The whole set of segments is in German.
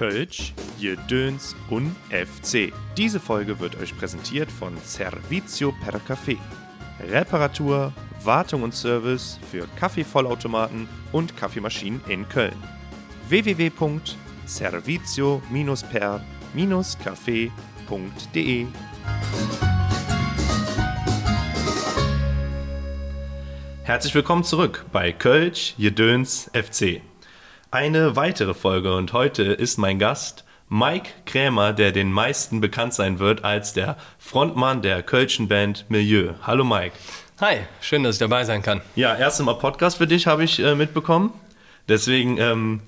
Kölsch, Jedöns und FC. Diese Folge wird euch präsentiert von Servizio per Café. Reparatur, Wartung und Service für Kaffeevollautomaten und Kaffeemaschinen in Köln. www.servizio-per-café.de Herzlich willkommen zurück bei Kölsch, Jedöns, FC. Eine weitere Folge und heute ist mein Gast Mike Krämer, der den meisten bekannt sein wird als der Frontmann der Kölschen Band Milieu. Hallo Mike. Hi, schön, dass ich dabei sein kann. Ja, erst Mal Podcast für dich habe ich äh, mitbekommen. Deswegen ähm,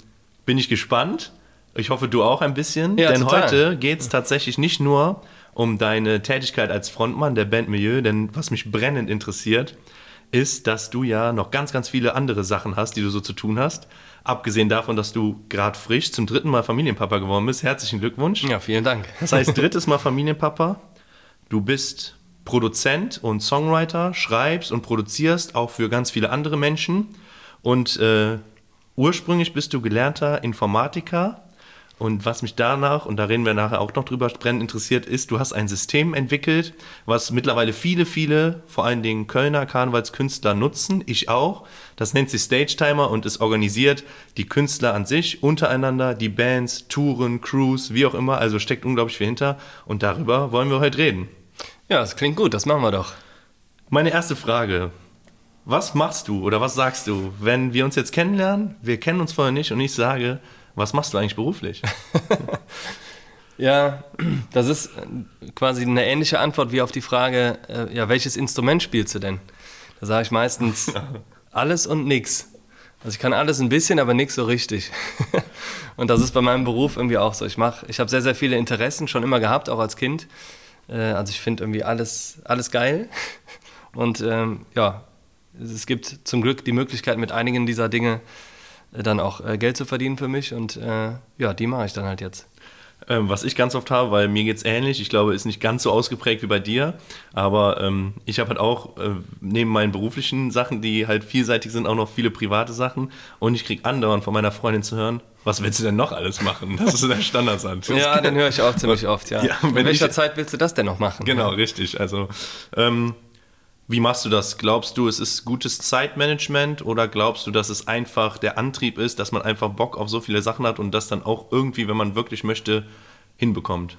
bin ich gespannt. Ich hoffe, du auch ein bisschen. Ja, denn total. heute geht es tatsächlich nicht nur um deine Tätigkeit als Frontmann der Band Milieu, denn was mich brennend interessiert, ist, dass du ja noch ganz, ganz viele andere Sachen hast, die du so zu tun hast. Abgesehen davon, dass du gerade frisch zum dritten Mal Familienpapa geworden bist. Herzlichen Glückwunsch. Ja, vielen Dank. Das heißt, drittes Mal Familienpapa. Du bist Produzent und Songwriter, schreibst und produzierst auch für ganz viele andere Menschen. Und äh, ursprünglich bist du gelernter Informatiker. Und was mich danach, und da reden wir nachher auch noch drüber, brennend interessiert, ist, du hast ein System entwickelt, was mittlerweile viele, viele, vor allen Dingen Kölner Karnevalskünstler nutzen, ich auch. Das nennt sich Stage Timer und es organisiert die Künstler an sich untereinander, die Bands, Touren, Crews, wie auch immer. Also steckt unglaublich viel hinter. Und darüber wollen wir heute reden. Ja, das klingt gut, das machen wir doch. Meine erste Frage. Was machst du oder was sagst du, wenn wir uns jetzt kennenlernen? Wir kennen uns vorher nicht und ich sage, was machst du eigentlich beruflich? Ja, das ist äh, quasi eine ähnliche Antwort wie auf die Frage, äh, ja, welches Instrument spielst du denn? Da sage ich meistens alles und nix. Also ich kann alles ein bisschen, aber nix so richtig. und das ist bei meinem Beruf irgendwie auch so. Ich mache, ich habe sehr, sehr viele Interessen schon immer gehabt, auch als Kind. Äh, also ich finde irgendwie alles, alles geil. Und ähm, ja, es gibt zum Glück die Möglichkeit, mit einigen dieser Dinge äh, dann auch äh, Geld zu verdienen für mich. Und äh, ja, die mache ich dann halt jetzt. Ähm, was ich ganz oft habe, weil mir geht es ähnlich, ich glaube, ist nicht ganz so ausgeprägt wie bei dir, aber ähm, ich habe halt auch äh, neben meinen beruflichen Sachen, die halt vielseitig sind, auch noch viele private Sachen und ich kriege andauernd von meiner Freundin zu hören, was willst du denn noch alles machen? Das ist der Standardsatz. Ja, den höre ich auch ziemlich oft, ja. Ja, In welcher ich- Zeit willst du das denn noch machen? Genau, richtig. Also, ähm, wie machst du das? Glaubst du, es ist gutes Zeitmanagement oder glaubst du, dass es einfach der Antrieb ist, dass man einfach Bock auf so viele Sachen hat und das dann auch irgendwie, wenn man wirklich möchte, hinbekommt?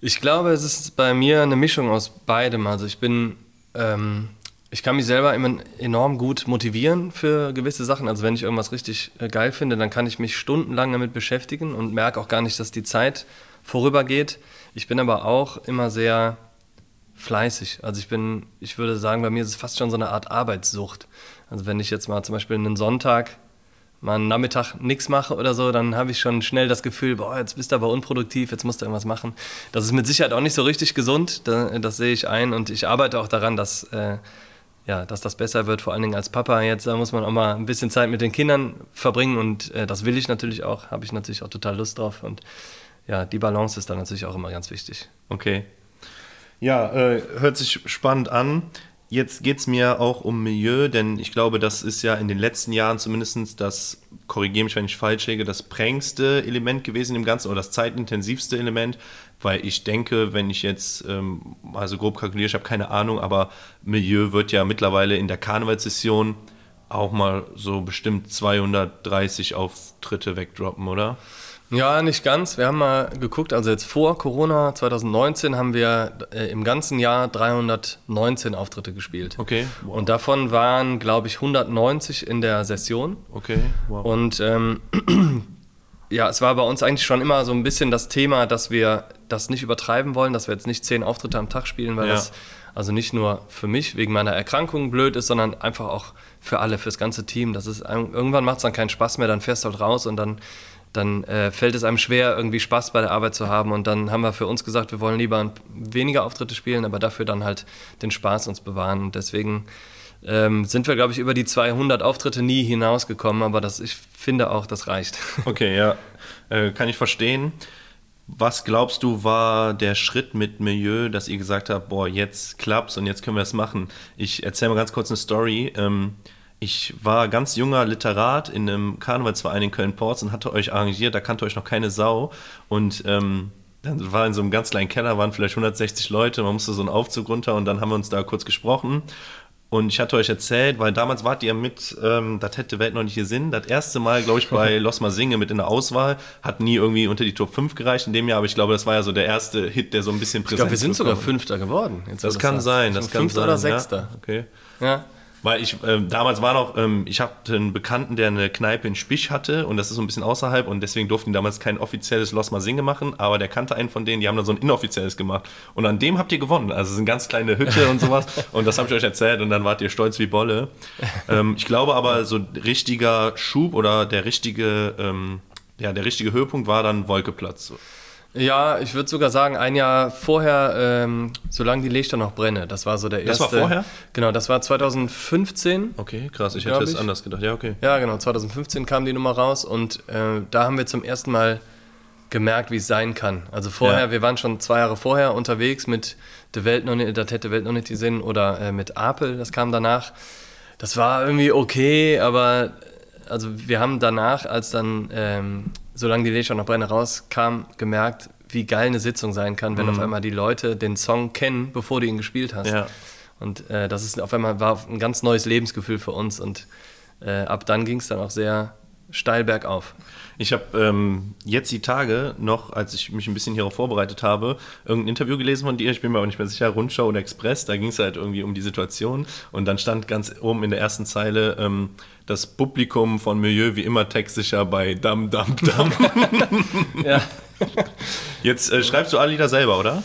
Ich glaube, es ist bei mir eine Mischung aus beidem. Also ich bin, ähm, ich kann mich selber immer enorm gut motivieren für gewisse Sachen. Also wenn ich irgendwas richtig äh, geil finde, dann kann ich mich stundenlang damit beschäftigen und merke auch gar nicht, dass die Zeit vorübergeht. Ich bin aber auch immer sehr fleißig. Also ich bin, ich würde sagen, bei mir ist es fast schon so eine Art Arbeitssucht. Also wenn ich jetzt mal zum Beispiel einen Sonntag mal einen Nachmittag nichts mache oder so, dann habe ich schon schnell das Gefühl, boah, jetzt bist du aber unproduktiv, jetzt musst du irgendwas machen. Das ist mit Sicherheit auch nicht so richtig gesund, da, das sehe ich ein und ich arbeite auch daran, dass, äh, ja, dass das besser wird, vor allen Dingen als Papa. Jetzt da muss man auch mal ein bisschen Zeit mit den Kindern verbringen und äh, das will ich natürlich auch, habe ich natürlich auch total Lust drauf und ja, die Balance ist dann natürlich auch immer ganz wichtig. Okay. Ja, äh, hört sich spannend an. Jetzt geht es mir auch um Milieu, denn ich glaube, das ist ja in den letzten Jahren zumindest das, korrigiere mich, wenn ich falsch liege, das prägendste Element gewesen im Ganzen oder das zeitintensivste Element, weil ich denke, wenn ich jetzt, ähm, also grob kalkuliere, ich habe keine Ahnung, aber Milieu wird ja mittlerweile in der Karnevalssession auch mal so bestimmt 230 Auftritte wegdroppen, oder? Ja, nicht ganz. Wir haben mal geguckt, also jetzt vor Corona 2019 haben wir äh, im ganzen Jahr 319 Auftritte gespielt. Okay. Wow. Und davon waren, glaube ich, 190 in der Session. Okay. Wow. Und ähm, ja, es war bei uns eigentlich schon immer so ein bisschen das Thema, dass wir das nicht übertreiben wollen, dass wir jetzt nicht zehn Auftritte am Tag spielen, weil Ja. das also nicht nur für mich wegen meiner Erkrankung blöd ist, sondern einfach auch für alle, fürs ganze Team. Das ist irgendwann macht es dann keinen Spaß mehr, dann fährst du halt raus und dann dann äh, fällt es einem schwer, irgendwie Spaß bei der Arbeit zu haben. Und dann haben wir für uns gesagt, wir wollen lieber weniger Auftritte spielen, aber dafür dann halt den Spaß uns bewahren. Und deswegen ähm, sind wir, glaube ich, über die 200 Auftritte nie hinausgekommen. Aber das, ich finde auch, das reicht. Okay, ja, äh, kann ich verstehen. Was glaubst du, war der Schritt mit Milieu, dass ihr gesagt habt, boah, jetzt klappt's und jetzt können wir es machen? Ich erzähle mal ganz kurz eine Story. Ähm, Ich war ganz junger Literat in einem Karnevalsverein in Köln-Porz und hatte euch arrangiert, da kannte euch noch keine Sau. Und ähm, dann war in so einem ganz kleinen Keller, waren vielleicht 160 Leute, man musste so einen Aufzug runter und dann haben wir uns da kurz gesprochen. Und ich hatte euch erzählt, weil damals wart ihr mit, ähm, das hätte Welt noch nicht gesehen, das erste Mal, glaube ich, bei Los Singe mit in der Auswahl, hat nie irgendwie unter die Top 5 gereicht in dem Jahr, aber ich glaube, das war ja so der erste Hit, der so ein bisschen präsent Ich glaube, wir sind sogar Fünfter geworden. das, kann sein, das kann Fünfter sein. oder Sechster. Ja? Okay. Ja. Weil ich, ähm, damals war noch, ähm, ich hatte einen Bekannten, der eine Kneipe in Spich hatte und das ist so ein bisschen außerhalb und deswegen durften die damals kein offizielles Los Mal Singe machen, aber der kannte einen von denen, die haben dann so ein inoffizielles gemacht und an dem habt ihr gewonnen. Also es ist eine ganz kleine Hütte und sowas und das habe ich euch erzählt und dann wart ihr stolz wie Bolle. Ähm, ich glaube aber, so richtiger Schub oder der richtige, ähm, ja, der richtige Höhepunkt war dann Wolkeplatz. Ja, ich würde sogar sagen, ein Jahr vorher, ähm, solange die Lichter noch brenne. Das war so der erste. Das war vorher? Genau, das war 2015. Okay, krass. Ich hätte es anders gedacht. Ja, okay. Ja, genau. 2015 kam die Nummer raus und äh, da haben wir zum ersten Mal gemerkt, wie es sein kann. Also vorher, ja. wir waren schon zwei Jahre vorher unterwegs mit der Welt noch nicht, das hätte Welt noch nicht gesehen oder äh, mit Apel, das kam danach. Das war irgendwie okay, aber also wir haben danach, als dann ähm, solange die Lichter noch brenne rauskam, gemerkt, wie geil eine Sitzung sein kann, wenn mhm. auf einmal die Leute den Song kennen, bevor du ihn gespielt hast. Ja. Und äh, das ist auf einmal war ein ganz neues Lebensgefühl für uns und äh, ab dann ging es dann auch sehr steil bergauf. Ich habe ähm, jetzt die Tage noch, als ich mich ein bisschen hierauf vorbereitet habe, irgendein Interview gelesen von dir, ich bin mir aber nicht mehr sicher, Rundschau oder Express, da ging es halt irgendwie um die Situation und dann stand ganz oben in der ersten Zeile, ähm, das Publikum von Milieu wie immer textsicher bei Dam Dam Dam. ja. Jetzt äh, schreibst du alle Lieder selber, oder?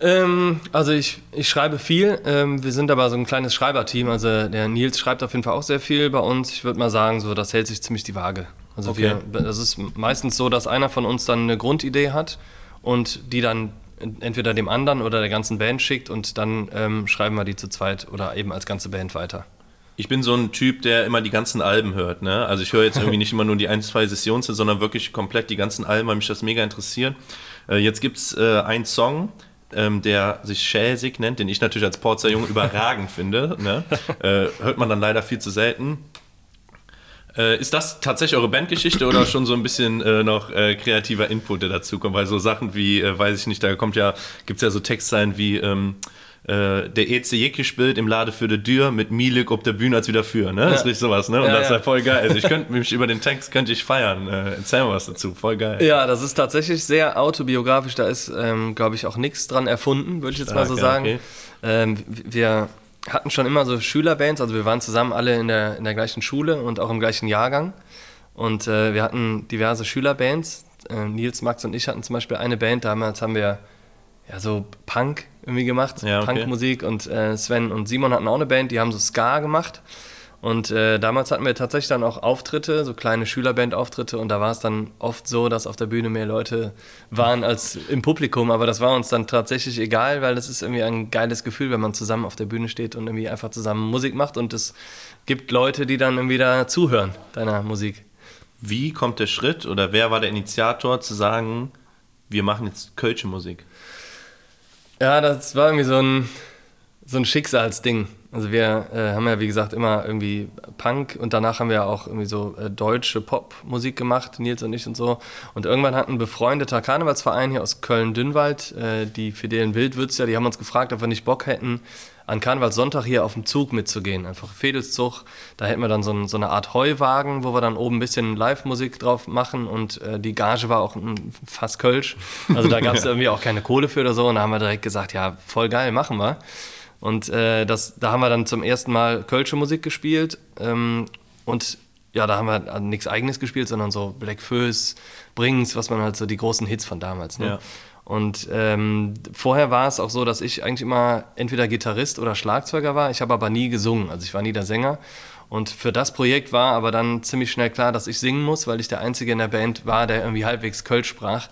Ähm, also ich, ich schreibe viel. Ähm, wir sind aber so ein kleines Schreiberteam. Also der Nils schreibt auf jeden Fall auch sehr viel bei uns. Ich würde mal sagen, so das hält sich ziemlich die Waage. Also okay. wir, das ist meistens so, dass einer von uns dann eine Grundidee hat und die dann entweder dem anderen oder der ganzen Band schickt und dann ähm, schreiben wir die zu zweit oder eben als ganze Band weiter. Ich bin so ein Typ, der immer die ganzen Alben hört. Ne? Also ich höre jetzt irgendwie nicht immer nur die ein, zwei Sessionen, sondern wirklich komplett die ganzen Alben, weil mich das mega interessiert. Äh, jetzt gibt es äh, einen Song, ähm, der sich Schäsig nennt, den ich natürlich als Porzer Junge überragend finde. Ne? Äh, hört man dann leider viel zu selten. Äh, ist das tatsächlich eure Bandgeschichte oder schon so ein bisschen äh, noch äh, kreativer Input, der dazu kommt? Weil so Sachen wie, äh, weiß ich nicht, da kommt ja, gibt es ja so Textzeilen wie ähm, äh, der EC gespielt im Lade für die Tür mit Milik ob der Bühne als wieder für, ne? Ja. Das ist richtig sowas, ne? Und ja, das ist ja voll geil. Also ich könnte mich über den Text könnte ich feiern. Äh, erzähl mal was dazu, voll geil. Ja, das ist tatsächlich sehr autobiografisch. Da ist, ähm, glaube ich, auch nichts dran erfunden, würde ich jetzt Stark, mal so sagen. Okay. Ähm, wir hatten schon immer so Schülerbands, also wir waren zusammen alle in der, in der gleichen Schule und auch im gleichen Jahrgang. Und äh, wir hatten diverse Schülerbands. Äh, Nils, Max und ich hatten zum Beispiel eine Band, damals haben wir ja so Punk irgendwie gemacht, ja, okay. Punkmusik. Und äh, Sven und Simon hatten auch eine Band, die haben so Ska gemacht. Und äh, damals hatten wir tatsächlich dann auch Auftritte, so kleine Schülerband-Auftritte. Und da war es dann oft so, dass auf der Bühne mehr Leute waren als im Publikum. Aber das war uns dann tatsächlich egal, weil das ist irgendwie ein geiles Gefühl, wenn man zusammen auf der Bühne steht und irgendwie einfach zusammen Musik macht. Und es gibt Leute, die dann irgendwie da zuhören, deiner Musik. Wie kommt der Schritt oder wer war der Initiator zu sagen, wir machen jetzt Kölsche Musik? Ja, das war irgendwie so ein, so ein Schicksalsding. Also wir äh, haben ja, wie gesagt, immer irgendwie Punk und danach haben wir auch irgendwie so äh, deutsche Popmusik gemacht, Nils und ich und so. Und irgendwann hat ein befreundeter Karnevalsverein hier aus Köln-Dünnwald, äh, die Fidelen Wildwürzer, die haben uns gefragt, ob wir nicht Bock hätten, an Karnevalssonntag hier auf dem Zug mitzugehen. Einfach Fedelszug. Da hätten wir dann so, ein, so, eine Art Heuwagen, wo wir dann oben ein bisschen Live-Musik drauf machen und äh, die Gage war auch ein, fast Kölsch. Also da gab es irgendwie auch keine Kohle für oder so. Und da haben wir direkt gesagt, ja, voll geil, machen wir. Und äh, das, da haben wir dann zum ersten Mal Kölsche Musik gespielt. Ähm, und ja, da haben wir nichts Eigenes gespielt, sondern so Black Föß, Brings, was man halt so die großen Hits von damals. Ne? Ja. Und ähm, vorher war es auch so, dass ich eigentlich immer entweder Gitarrist oder Schlagzeuger war. Ich habe aber nie gesungen, also ich war nie der Sänger. Und für das Projekt war aber dann ziemlich schnell klar, dass ich singen muss, weil ich der Einzige in der Band war, der irgendwie halbwegs Kölsch sprach.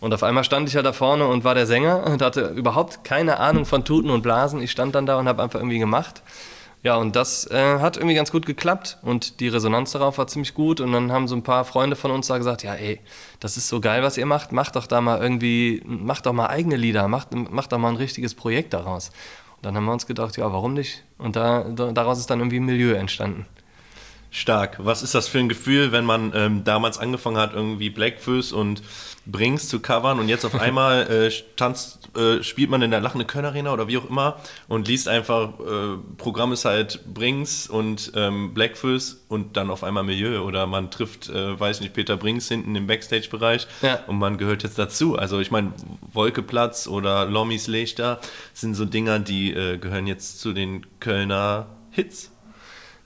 Und auf einmal stand ich ja da vorne und war der Sänger und hatte überhaupt keine Ahnung von Tuten und Blasen. Ich stand dann da und habe einfach irgendwie gemacht. Ja, und das äh, hat irgendwie ganz gut geklappt und die Resonanz darauf war ziemlich gut. Und dann haben so ein paar Freunde von uns da gesagt, ja, ey, das ist so geil, was ihr macht. Macht doch da mal irgendwie, macht doch mal eigene Lieder, macht, macht doch mal ein richtiges Projekt daraus. Und dann haben wir uns gedacht, ja, warum nicht? Und da, da daraus ist dann irgendwie ein Milieu entstanden. Stark. Was ist das für ein Gefühl, wenn man ähm, damals angefangen hat, irgendwie Blackfoes und Brings zu covern und jetzt auf einmal äh, tanzt, äh, spielt man in der Lachende Köln Arena oder wie auch immer und liest einfach, äh, Programm ist halt Brings und ähm, Blackfoes und dann auf einmal Milieu oder man trifft, äh, weiß nicht, Peter Brings hinten im Backstage-Bereich Ja. und man gehört jetzt dazu. Also ich meine, Wolkeplatz oder Lommis Lechter sind so Dinger, die äh, gehören jetzt zu den Kölner Hits.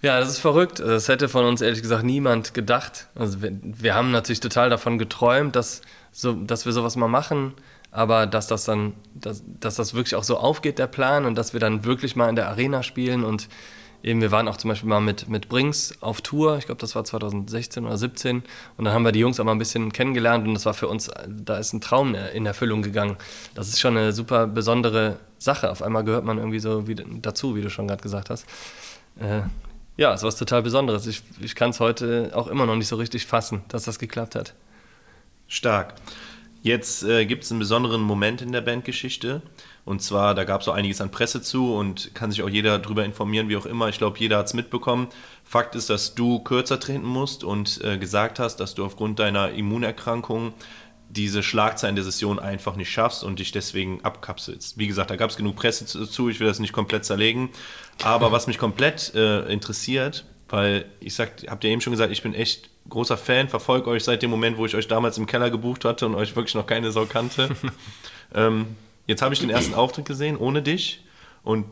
Ja, das ist verrückt. Das hätte von uns ehrlich gesagt niemand gedacht. Also wir, wir haben natürlich total davon geträumt, dass, so, dass wir sowas mal machen, aber dass das dann, dass, dass das wirklich auch so aufgeht, der Plan, und dass wir dann wirklich mal in der Arena spielen und eben, wir waren auch zum Beispiel mal mit, mit Brings auf Tour, ich glaube, das war 2016 oder 17, und dann haben wir die Jungs auch mal ein bisschen kennengelernt und das war für uns, da ist ein Traum in Erfüllung gegangen. Das ist schon eine super besondere Sache. Auf einmal gehört man irgendwie so wie, dazu, wie du schon gerade gesagt hast. Äh, ja, es ist was total Besonderes. Ich, ich kann es heute auch immer noch nicht so richtig fassen, dass das geklappt hat. Stark. Jetzt äh, gibt es einen besonderen Moment in der Bandgeschichte. Und zwar, da gab es auch einiges an Presse zu und kann sich auch jeder darüber informieren, wie auch immer. Ich glaube, jeder hat es mitbekommen. Fakt ist, dass du kürzer treten musst und äh, gesagt hast, dass du aufgrund deiner Immunerkrankung diese Schlagzeilen der Session einfach nicht schaffst und dich deswegen abkapselst. Wie gesagt, da gab es genug Presse zu, ich will das nicht komplett zerlegen. Aber was mich komplett äh, interessiert, weil ich sag, habt ihr eben schon gesagt, ich bin echt großer Fan, verfolge euch seit dem Moment, wo ich euch damals im Keller gebucht hatte und euch wirklich noch keine Sau kannte. ähm, jetzt habe ich den ersten Auftritt gesehen, ohne dich. Und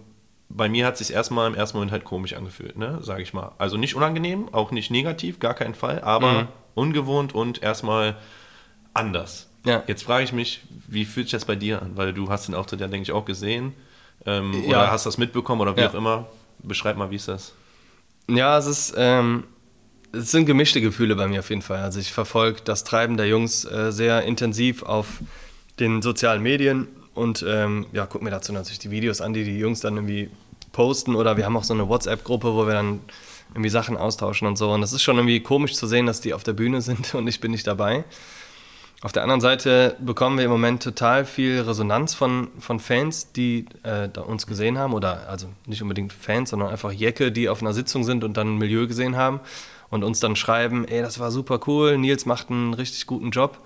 bei mir hat es sich erstmal im ersten Moment halt komisch angefühlt, ne, sage ich mal. Also nicht unangenehm, auch nicht negativ, gar keinen Fall, aber Mhm. ungewohnt und erstmal anders. Ja. Jetzt frage ich mich, wie fühlt sich das bei dir an? Weil du hast den Auftritt ja, denke ich, auch gesehen. Ähm, Ja. Oder hast das mitbekommen oder wie Ja. auch immer. Beschreib mal, wie ist das? Ja, es ist, ähm, es sind gemischte Gefühle bei mir auf jeden Fall. Also ich verfolge das Treiben der Jungs äh, sehr intensiv auf den sozialen Medien und ähm, ja, guck mir dazu natürlich die Videos an, die die Jungs dann irgendwie posten oder wir haben auch so eine WhatsApp-Gruppe, wo wir dann irgendwie Sachen austauschen und so. Und es ist schon irgendwie komisch zu sehen, dass die auf der Bühne sind und ich bin nicht dabei. Auf der anderen Seite bekommen wir im Moment total viel Resonanz von, von Fans, die äh, uns gesehen haben. Oder also nicht unbedingt Fans, sondern einfach Jecke, die auf einer Sitzung sind und dann ein Milieu gesehen haben und uns dann schreiben, ey, das war super cool, Nils macht einen richtig guten Job.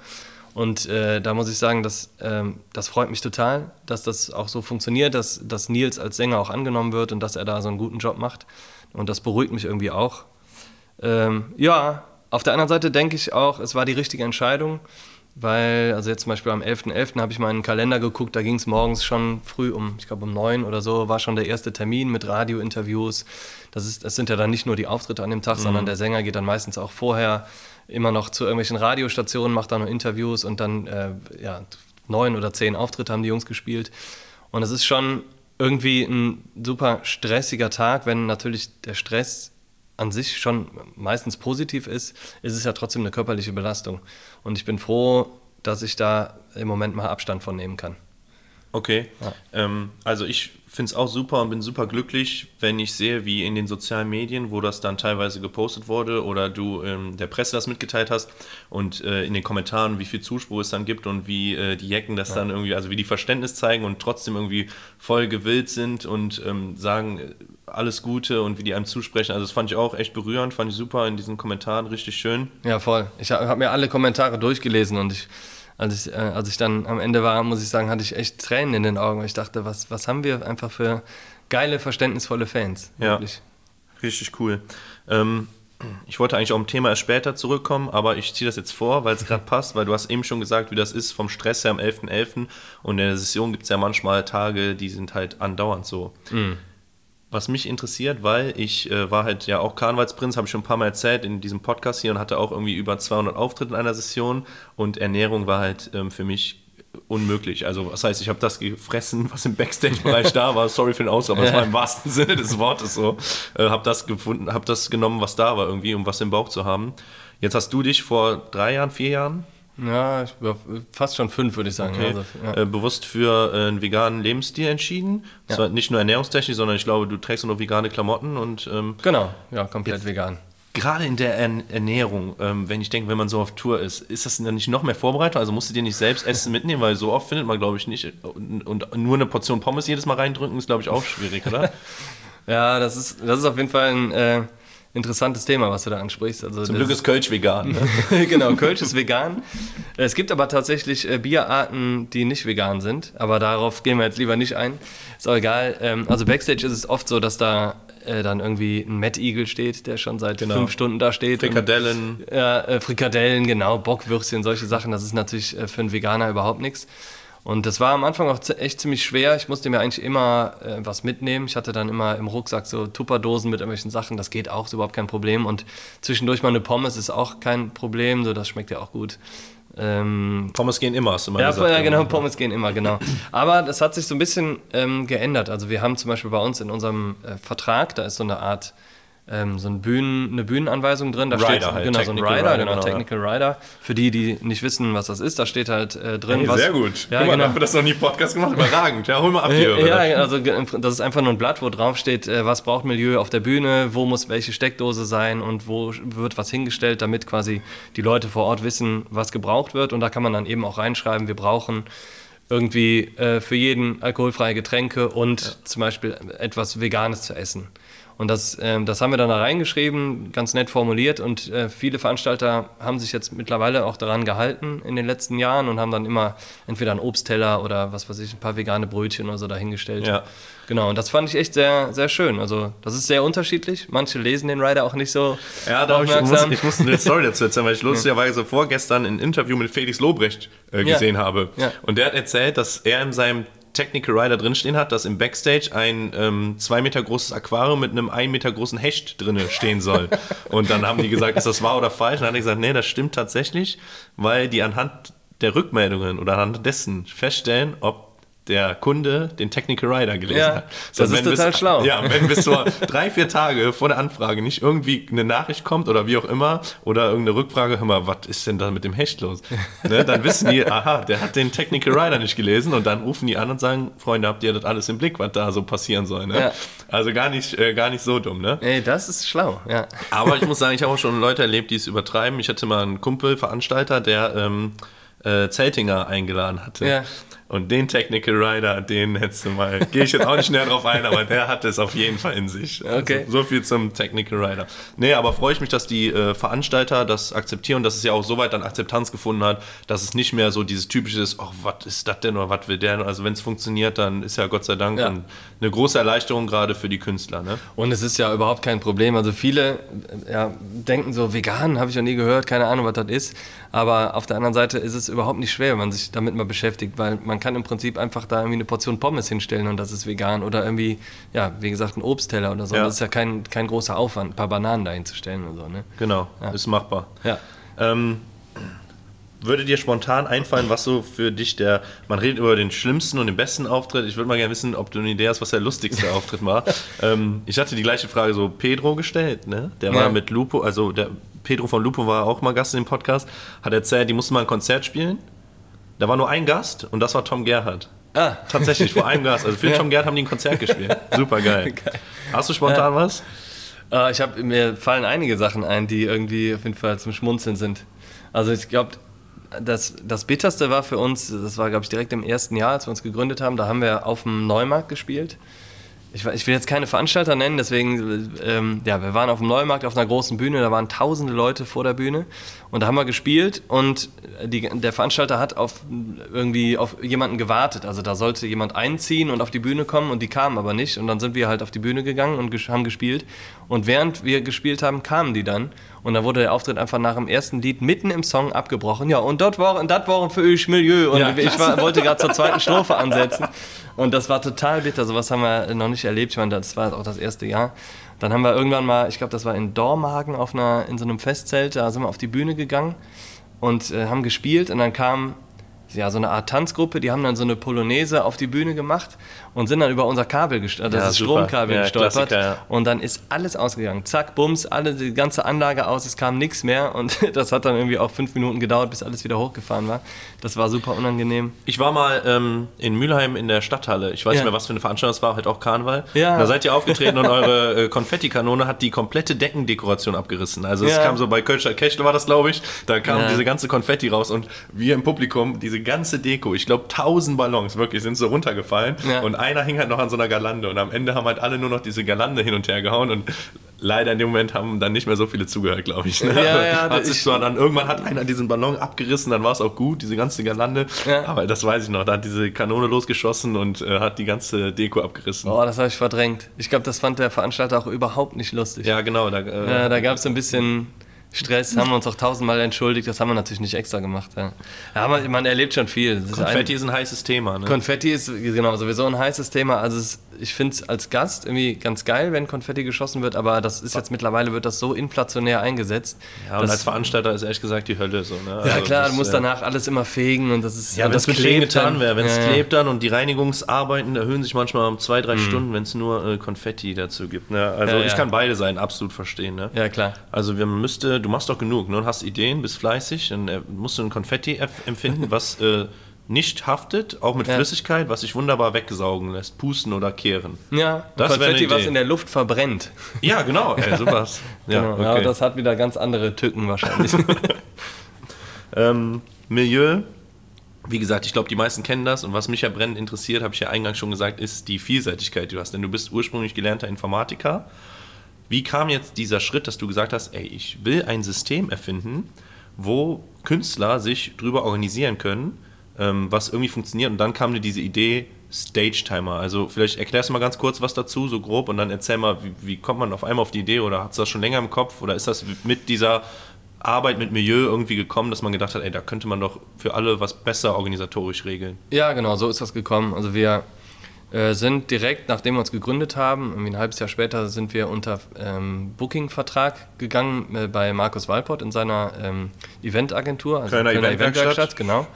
Und äh, da muss ich sagen, das, ähm, das freut mich total, dass das auch so funktioniert, dass, dass Nils als Sänger auch angenommen wird und dass er da so einen guten Job macht. Und das beruhigt mich irgendwie auch. Ähm, ja, auf der anderen Seite denke ich auch, es war die richtige Entscheidung, weil, also jetzt zum Beispiel am 11.11. habe ich mal in den Kalender geguckt, da ging es morgens schon früh um, ich glaube um neun oder so, war schon der erste Termin mit Radiointerviews. Das, ist, das sind ja dann nicht nur die Auftritte an dem Tag, sondern der Sänger geht dann meistens auch vorher immer noch zu irgendwelchen Radiostationen, macht da noch Interviews und dann, äh, ja, neun oder zehn Auftritte haben die Jungs gespielt. Und es ist schon irgendwie ein super stressiger Tag, wenn natürlich der Stress an sich schon meistens positiv ist, ist es ja trotzdem eine körperliche Belastung. Und ich bin froh, dass ich da im Moment mal Abstand von nehmen kann. Okay. Ja. Ähm, also ich finde es auch super und bin super glücklich, wenn ich sehe, wie in den sozialen Medien, wo das dann teilweise gepostet wurde oder du ähm, der Presse das mitgeteilt hast und äh, in den Kommentaren, wie viel Zuspruch es dann gibt und wie äh, die Jecken das dann irgendwie, also wie die Verständnis zeigen und trotzdem irgendwie voll gewillt sind und ähm, sagen alles Gute und wie die einem zusprechen. Also das fand ich auch echt berührend, fand ich super in diesen Kommentaren, richtig schön. Ja, voll. Ich habe hab mir alle Kommentare durchgelesen und ich, als, ich, äh, als ich dann am Ende war, muss ich sagen, hatte ich echt Tränen in den Augen. weil Ich dachte, was, was haben wir einfach für geile, verständnisvolle Fans. Ja. Wirklich. Richtig cool. Ähm, ich wollte eigentlich auf ein Thema erst später zurückkommen, aber ich ziehe das jetzt vor, weil es gerade passt, weil du hast eben schon gesagt, wie das ist vom Stress her am 11.11. Und in der Session gibt es ja manchmal Tage, die sind halt andauernd so. Was mich interessiert, weil ich äh, war halt ja auch Karnevalsprinz, habe ich schon ein paar Mal erzählt in diesem Podcast hier und hatte auch irgendwie über 200 Auftritte in einer Session und Ernährung war halt ähm, für mich unmöglich. Also was heißt, ich habe das gefressen, was im Backstage-Bereich da war. Sorry für den Ausdruck, aber es war im wahrsten Sinne des Wortes so. Äh, habe das gefunden, habe das genommen, was da war irgendwie, um was im Bauch zu haben. Jetzt hast du dich vor drei Jahren, vier Jahren Ja, war fast schon fünf, würde ich sagen. okay, Also, ja. äh, bewusst für äh, einen veganen Lebensstil entschieden. Ja. Zwar nicht nur ernährungstechnisch, sondern ich glaube, du trägst auch noch vegane Klamotten und ähm, genau, ja, komplett vegan. gerade in der Ern Ernährung, ähm, wenn ich denke, wenn man so auf Tour ist, ist das dann nicht noch mehr Vorbereitung? Also musst du dir nicht selbst Essen mitnehmen, weil so oft findet man, glaube ich, nicht. Und, und nur eine Portion Pommes jedes Mal reindrücken, ist, glaube ich, auch schwierig, oder? Ja, das ist, das ist auf jeden Fall ein, äh, interessantes Thema, was du da ansprichst. Also Zum Glück ist Kölsch vegan. Ne? genau, Kölsch ist vegan. Es gibt aber tatsächlich äh, Bierarten, die nicht vegan sind, aber darauf gehen wir jetzt lieber nicht ein. Ist auch egal. Ähm, also Backstage ist es oft so, dass da äh, dann irgendwie ein Matt Eagle steht, der schon seit Genau. fünf Stunden da steht. Frikadellen. Und, ja, äh, Frikadellen, genau, Bockwürstchen, solche Sachen. Das ist natürlich für einen Veganer überhaupt nichts. Und das war am Anfang auch echt ziemlich schwer. Ich musste mir eigentlich immer äh, was mitnehmen. Ich hatte dann immer im Rucksack so Tupperdosen mit irgendwelchen Sachen. Das geht auch, ist überhaupt kein Problem. Und zwischendurch mal eine Pommes ist auch kein Problem. So, das schmeckt ja auch gut. Ähm, Pommes gehen immer, hast du mal ja, gesagt. ja, genau, Pommes gehen immer, genau. Aber das hat sich so ein bisschen ähm, geändert. Also wir haben zum Beispiel bei uns in unserem äh, Vertrag, da ist so eine Art, ähm, so ein Bühnen, eine Bühnenanweisung drin. Da Rider steht halt, genau, so ein Rider, Rider, genau, genau, ja. Technical Rider. Für die, die nicht wissen, was das ist, da steht halt äh, drin, Hey, was... sehr gut. Ja, Guck mal, genau. haben wir das noch nie Podcast gemacht? Überragend. Ja, hol mal ab, die Hörer. Ja, also das ist einfach nur ein Blatt, wo drauf steht, äh, was braucht Milieu auf der Bühne, wo muss welche Steckdose sein und wo wird was hingestellt, damit quasi die Leute vor Ort wissen, was gebraucht wird. Und da kann man dann eben auch reinschreiben, wir brauchen irgendwie äh, für jeden alkoholfreie Getränke und zum Beispiel etwas Veganes zu essen. Und das, ähm, das haben wir dann da reingeschrieben, ganz nett formuliert und äh, viele Veranstalter haben sich jetzt mittlerweile auch daran gehalten in den letzten Jahren und haben dann immer entweder einen Obstteller oder was weiß ich, ein paar vegane Brötchen oder so dahingestellt. Ja. Genau, und das fand ich echt sehr, sehr schön. Also das ist sehr unterschiedlich. Manche lesen den Rider auch nicht so Ja, da ich, muss, ich musste eine Story dazu erzählen, weil ich lustigerweise vorgestern ein Interview mit Felix Lobrecht äh, Ja. gesehen habe. Ja. Und der hat erzählt, dass er in seinem Technical Rider drinstehen hat, dass im Backstage ein ähm, zwei Meter großes Aquarium mit einem ein Meter großen Hecht drinne stehen soll. Und dann haben die gesagt, ist das wahr oder falsch? Und dann hat er gesagt, nee, das stimmt tatsächlich, weil die anhand der Rückmeldungen oder anhand dessen feststellen, ob der Kunde den Technical Rider gelesen Ja, hat. das ist total bis, schlau. Ja, wenn bis zur drei, vier Tage vor der Anfrage nicht irgendwie eine Nachricht kommt oder wie auch immer oder irgendeine Rückfrage, hör mal, was ist denn da mit dem Hecht los? Ne, dann wissen die, aha, der hat den Technical Rider nicht gelesen und dann rufen die an und sagen, Freunde, habt ihr das alles im Blick, was da so passieren soll? Ne? Ja. Also gar nicht, äh, gar nicht so dumm, ne? Ey, das ist schlau, ja. Aber ich muss sagen, ich habe auch schon Leute erlebt, die es übertreiben. Ich hatte mal einen Kumpel, Veranstalter, der ähm, äh, Zeltinger eingeladen hatte. Ja. Und den Technical Rider, den hättest du mal. Gehe ich jetzt auch nicht näher drauf ein, aber der hat es auf jeden Fall in sich. Okay. Also, so viel zum Technical Rider. Nee, aber freue ich mich, dass die äh, Veranstalter das akzeptieren, dass es ja auch soweit dann Akzeptanz gefunden hat, dass es nicht mehr so dieses typische ist, ach, was ist das denn oder was will der? denn? Also wenn es funktioniert, dann ist ja Gott sei Dank Ja. ein, eine große Erleichterung gerade für die Künstler. Ne? Und es ist ja überhaupt kein Problem. Also viele äh, ja, denken so, vegan habe ich noch nie gehört, keine Ahnung, was das ist. Aber auf der anderen Seite ist es überhaupt nicht schwer, wenn man sich damit mal beschäftigt, weil man kann im Prinzip einfach da irgendwie eine Portion Pommes hinstellen und das ist vegan. Oder irgendwie, ja, wie gesagt, ein Obstteller oder so. Ja. Das ist ja kein, kein großer Aufwand, ein paar Bananen da hinzustellen und so, ne? Genau, ist machbar. Ja. Ähm, würde dir spontan einfallen, was so für dich der, man redet über den schlimmsten und den besten Auftritt. Ich würde mal gerne wissen, ob du eine Idee hast, was der lustigste Auftritt war. Ähm, ich hatte die gleiche Frage so Pedro gestellt, ne? Der Ja. war mit Lupo, also der Pedro von Lupo war auch mal Gast in dem Podcast, hat erzählt, die mussten mal ein Konzert spielen. Da war nur ein Gast und das war Tom Gerhardt. Ah, Tatsächlich, vor einem Gast. Also für Ja. Tom Gerhardt haben die ein Konzert gespielt. Super geil. Hast du spontan was? Äh, ich habe mir fallen einige Sachen ein, die irgendwie auf jeden Fall zum Schmunzeln sind. Also ich glaube, das, das Bitterste war für uns, das war glaube ich direkt im ersten Jahr, als wir uns gegründet haben, da haben wir auf dem Neumarkt gespielt. Ich, ich will jetzt keine Veranstalter nennen, deswegen, ähm, ja, wir waren auf dem Neumarkt auf einer großen Bühne, da waren tausende Leute vor der Bühne und da haben wir gespielt und die, der Veranstalter hat auf irgendwie auf jemanden gewartet. Also da sollte jemand einziehen und auf die Bühne kommen und die kamen aber nicht und dann sind wir halt auf die Bühne gegangen und ges haben gespielt und während wir gespielt haben, kamen die dann und dann wurde der Auftritt einfach nach dem ersten Lied mitten im Song abgebrochen. Ja, und dort waren, das waren für euch Milieu und Ja, ich war, wollte gerade zur zweiten Strophe ansetzen und das war total bitter. Sowas haben wir noch nicht erlebt. Ich meine, das war auch das erste Jahr. Dann haben wir irgendwann mal, ich glaube, das war in Dormagen auf einer, in so einem Festzelt, da sind wir auf die Bühne gegangen und äh, haben gespielt und dann kam ja, so eine Art Tanzgruppe, die haben dann so eine Polonaise auf die Bühne gemacht und sind dann über unser Kabel Ja, das ist super. Stromkabel Ja, gestolpert ja. und dann ist alles ausgegangen. Zack, bums, alle, die ganze Anlage aus, es kam nichts mehr und das hat dann irgendwie auch fünf Minuten gedauert, bis alles wieder hochgefahren war. Das war super unangenehm. Ich war mal ähm, in Mülheim in der Stadthalle. Ich weiß Ja. nicht mehr, was für eine Veranstaltung es war, halt auch Karneval. Ja. Da seid ihr aufgetreten und eure äh, Konfettikanone hat die komplette Deckendekoration abgerissen. Also es Ja. kam so bei Kölscher Kechle war das, glaube ich. Da kam Ja. diese ganze Konfetti raus und wir im Publikum, diese ganze Deko, ich glaube tausend Ballons wirklich sind so runtergefallen ja. und einer hing halt noch an so einer Girlande und am Ende haben halt alle nur noch diese Girlande hin und her gehauen und leider in dem Moment haben dann nicht mehr so viele zugehört, glaube ich. Ne? Ja, ja, hat sich zwar dann irgendwann hat einer diesen Ballon abgerissen, dann war es auch gut, diese ganze Girlande. Ja. Aber das weiß ich noch, da hat diese Kanone losgeschossen und äh, hat die ganze Deko abgerissen. Oh, das habe ich verdrängt. Ich glaube, das fand der Veranstalter auch überhaupt nicht lustig. Ja, genau. Da, äh, ja, da gab es ein bisschen Stress, haben wir uns auch tausendmal entschuldigt, das haben wir natürlich nicht extra gemacht. Ja, ja man, man erlebt schon viel. Konfetti ist ein, ist ein heißes Thema. Ne? Konfetti ist genau sowieso ein heißes Thema. Also es, ich finde es als Gast irgendwie ganz geil, wenn Konfetti geschossen wird, aber das ist jetzt mittlerweile wird das so inflationär eingesetzt. Ja, und als Veranstalter ist ehrlich gesagt die Hölle so. Ne? Also ja klar, das, du musst ja. danach alles immer fegen und das ist ja, wenn es mit Fegen getan wäre, wenn es ja, klebt dann und die Reinigungsarbeiten erhöhen sich manchmal um zwei, drei mhm. Stunden, wenn es nur äh, Konfetti dazu gibt. Ne? Also ich kann beide Seiten absolut verstehen. Ne? Ja klar. Also wir müsste, du machst doch genug ne? und hast Ideen, bist fleißig, dann äh, musst du ein Konfetti empfinden, was äh, nicht haftet, auch mit ja. Flüssigkeit, was sich wunderbar wegsaugen lässt, pusten oder kehren. Ja, das Konfetti, was in der Luft verbrennt. Ja, genau, ey, sowas. ja, genau, okay. ja, das hat wieder ganz andere Tücken wahrscheinlich. ähm, Milieu, wie gesagt, ich glaube, die meisten kennen das und was mich ja brennend interessiert, habe ich ja eingangs schon gesagt, ist die Vielseitigkeit, die du hast. Denn du bist ursprünglich gelernter Informatiker. Wie kam jetzt dieser Schritt, dass du gesagt hast, ey, ich will ein System erfinden, wo Künstler sich drüber organisieren können, ähm, was irgendwie funktioniert. Und dann kam dir diese Idee Stage Timer. Also vielleicht erklärst du mal ganz kurz was dazu, so grob, und dann erzähl mal, wie, wie kommt man auf einmal auf die Idee oder hat es das schon länger im Kopf oder ist das mit dieser Arbeit mit Milieu irgendwie gekommen, dass man gedacht hat, ey, da könnte man doch für alle was besser organisatorisch regeln? Ja, genau, so ist das gekommen. Also wir äh, sind direkt, nachdem wir uns gegründet haben, irgendwie ein halbes Jahr später, sind wir unter ähm, Booking-Vertrag gegangen äh, bei Markus Walpott in seiner ähm, Eventagentur, also Kölner, Kölner Eventwerkstatt. Eventwerkstatt, genau.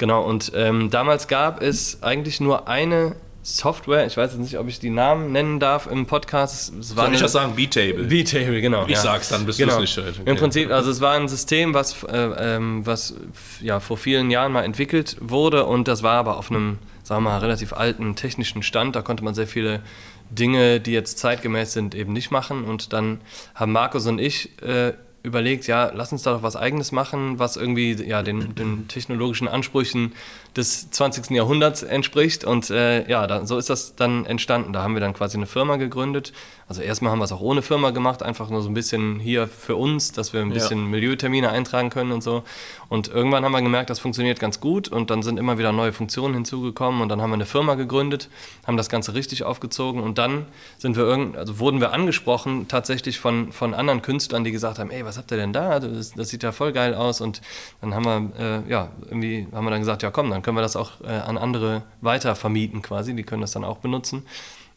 Genau, und ähm, damals gab es eigentlich nur eine Software, ich weiß jetzt nicht, ob ich die Namen nennen darf im Podcast. Es war Soll ich das sagen? B-Table. B-Table, genau. Ich ja. sag's, dann bist genau. du es nicht schuld. Okay. Im Prinzip, also es war ein System, was, äh, ähm, was ja, vor vielen Jahren mal entwickelt wurde und das war aber auf einem, sagen wir mal, relativ alten technischen Stand. Da konnte man sehr viele Dinge, die jetzt zeitgemäß sind, eben nicht machen. Und dann haben Markus und ich äh, überlegt, ja, lass uns da doch was Eigenes machen, was irgendwie ja, den, den technologischen Ansprüchen des 20. Jahrhunderts entspricht. Und äh, ja, da, so ist das dann entstanden. Da haben wir dann quasi eine Firma gegründet. Also erstmal haben wir es auch ohne Firma gemacht, einfach nur so ein bisschen hier für uns, dass wir ein bisschen ja. Milieutermine eintragen können und so. Und irgendwann haben wir gemerkt, das funktioniert ganz gut und dann sind immer wieder neue Funktionen hinzugekommen und dann haben wir eine Firma gegründet, haben das Ganze richtig aufgezogen und dann sind wir irgend, also wurden wir angesprochen tatsächlich von, von anderen Künstlern, die gesagt haben, ey, was habt ihr denn da? Das, das sieht ja voll geil aus und dann haben wir, äh, ja, irgendwie haben wir dann gesagt, ja komm, dann dann können wir das auch äh, an andere weiter vermieten quasi, die können das dann auch benutzen.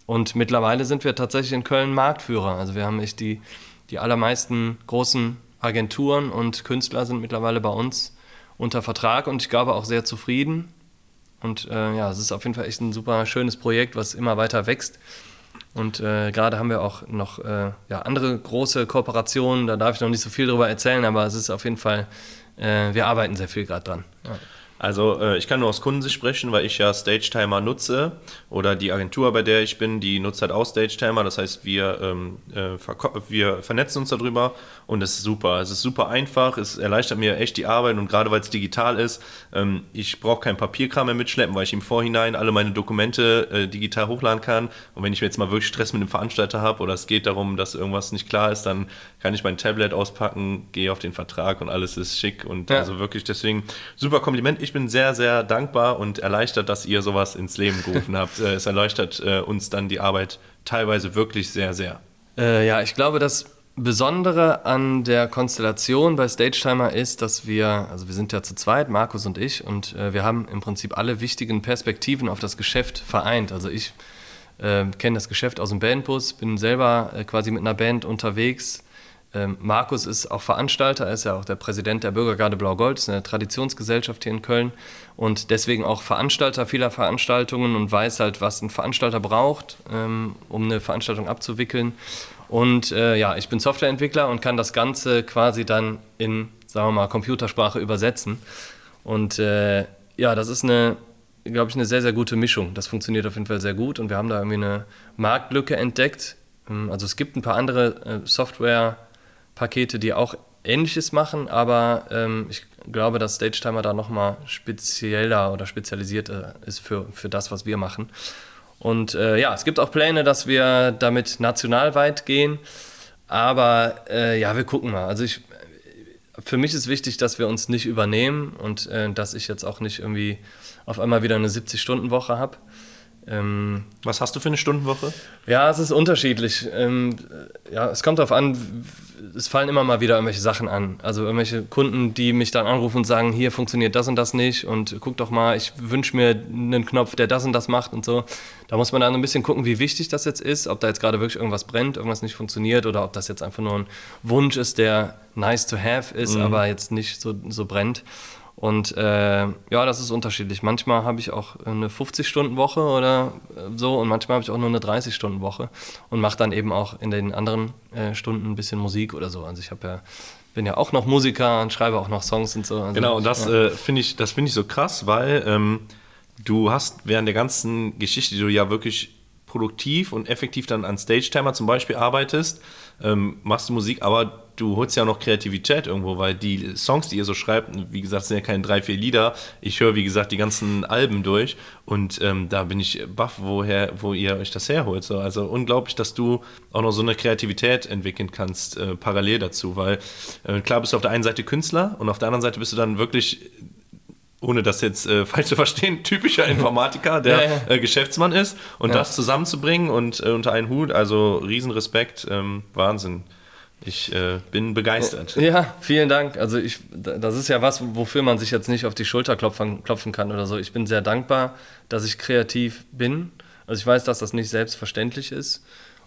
Und mittlerweile sind wir tatsächlich in Köln Marktführer. Also wir haben echt die, die allermeisten großen Agenturen und Künstler sind mittlerweile bei uns unter Vertrag und ich glaube auch sehr zufrieden. Und äh, ja, es ist auf jeden Fall echt ein super schönes Projekt, was immer weiter wächst. Und äh, gerade haben wir auch noch äh, ja, andere große Kooperationen, da darf ich noch nicht so viel drüber erzählen, aber es ist auf jeden Fall, äh, wir arbeiten sehr viel gerade dran. Ja. Also äh, ich kann nur aus Kundensicht sprechen, weil ich ja Stage Timer nutze oder die Agentur, bei der ich bin, die nutzt halt auch Stage Timer. Das heißt, wir, ähm, äh, wir vernetzen uns darüber und es ist super. Es ist super einfach, es erleichtert mir echt die Arbeit und gerade weil es digital ist, ähm, ich brauche kein Papierkram mehr mitschleppen, weil ich im Vorhinein alle meine Dokumente äh, digital hochladen kann. Und wenn ich jetzt mal wirklich Stress mit dem Veranstalter habe oder es geht darum, dass irgendwas nicht klar ist, dann kann ich mein Tablet auspacken, gehe auf den Vertrag und alles ist schick und ja. also wirklich deswegen super Kompliment. Ich bin sehr, sehr dankbar und erleichtert, dass ihr sowas ins Leben gerufen habt. Äh, es erleichtert äh, uns dann die Arbeit teilweise wirklich sehr, sehr. Äh, ja, ich glaube, das Besondere an der Konstellation bei Stage Timer ist, dass wir, also wir sind ja zu zweit, Markus und ich, und äh, wir haben im Prinzip alle wichtigen Perspektiven auf das Geschäft vereint. Also ich äh, kenne das Geschäft aus dem Bandbus, bin selber äh, quasi mit einer Band unterwegs, ähm, Markus ist auch Veranstalter, er ist ja auch der Präsident der Bürgergarde Blau-Gold, ist eine Traditionsgesellschaft hier in Köln und deswegen auch Veranstalter vieler Veranstaltungen und weiß halt, was ein Veranstalter braucht, ähm, um eine Veranstaltung abzuwickeln. Und äh, ja, ich bin Softwareentwickler und kann das Ganze quasi dann in, sagen wir mal, Computersprache übersetzen. Und äh, ja, das ist eine, glaube ich, eine sehr, sehr gute Mischung. Das funktioniert auf jeden Fall sehr gut und wir haben da irgendwie eine Marktlücke entdeckt. Ähm, also es gibt ein paar andere äh, Software- Pakete, die auch Ähnliches machen, aber ähm, ich, glaube, dass Stage Timer da nochmal spezieller oder spezialisierter ist für, für das, was wir machen. Und äh, ja, es gibt auch Pläne, dass wir damit nationalweit gehen. Aber äh, ja, wir gucken mal. Also ich, für mich ist wichtig, dass wir uns nicht übernehmen und äh, dass ich jetzt auch nicht irgendwie auf einmal wieder eine 70-Stunden-Woche habe. Ähm, Was hast du für eine Stundenwoche? Ja, es ist unterschiedlich. Ähm, ja, es kommt darauf an, es fallen immer mal wieder irgendwelche Sachen an. Also irgendwelche Kunden, die mich dann anrufen und sagen, hier funktioniert das und das nicht und guck doch mal, ich wünsche mir einen Knopf, der das und das macht und so. Da muss man dann ein bisschen gucken, wie wichtig das jetzt ist, ob da jetzt gerade wirklich irgendwas brennt, irgendwas nicht funktioniert oder ob das jetzt einfach nur ein Wunsch ist, der nice to have ist, mhm. aber jetzt nicht so, so brennt. Und äh, ja, das ist unterschiedlich. Manchmal habe ich auch eine 50-Stunden-Woche oder so und manchmal habe ich auch nur eine 30-Stunden-Woche und mache dann eben auch in den anderen äh, Stunden ein bisschen Musik oder so. Also ich ja, bin ja auch noch Musiker und schreibe auch noch Songs und so. Also genau, und das ja. äh, finde ich, find ich so krass, weil ähm, du hast während der ganzen Geschichte, die du ja wirklich produktiv und effektiv dann an Stage-Timer zum Beispiel arbeitest, ähm, machst du Musik, aber du holst ja auch noch Kreativität irgendwo, weil die Songs, die ihr so schreibt, wie gesagt, sind ja keine drei, vier Lieder. Ich höre, wie gesagt, die ganzen Alben durch und ähm, da bin ich baff, woher, wo ihr euch das herholt. So. Also unglaublich, dass du auch noch so eine Kreativität entwickeln kannst, äh, parallel dazu, weil äh, klar bist du auf der einen Seite Künstler und auf der anderen Seite bist du dann wirklich ohne das jetzt äh, falsch zu verstehen, typischer Informatiker, der ja, ja. Äh, Geschäftsmann ist und ja. das zusammenzubringen und äh, unter einen Hut, also Riesenrespekt, ähm, Wahnsinn. Ich äh, bin begeistert. Ja, vielen Dank. Also ich, das ist ja was, wofür man sich jetzt nicht auf die Schulter klopfen, klopfen kann oder so. Ich bin sehr dankbar, dass ich kreativ bin. Also ich weiß, dass das nicht selbstverständlich ist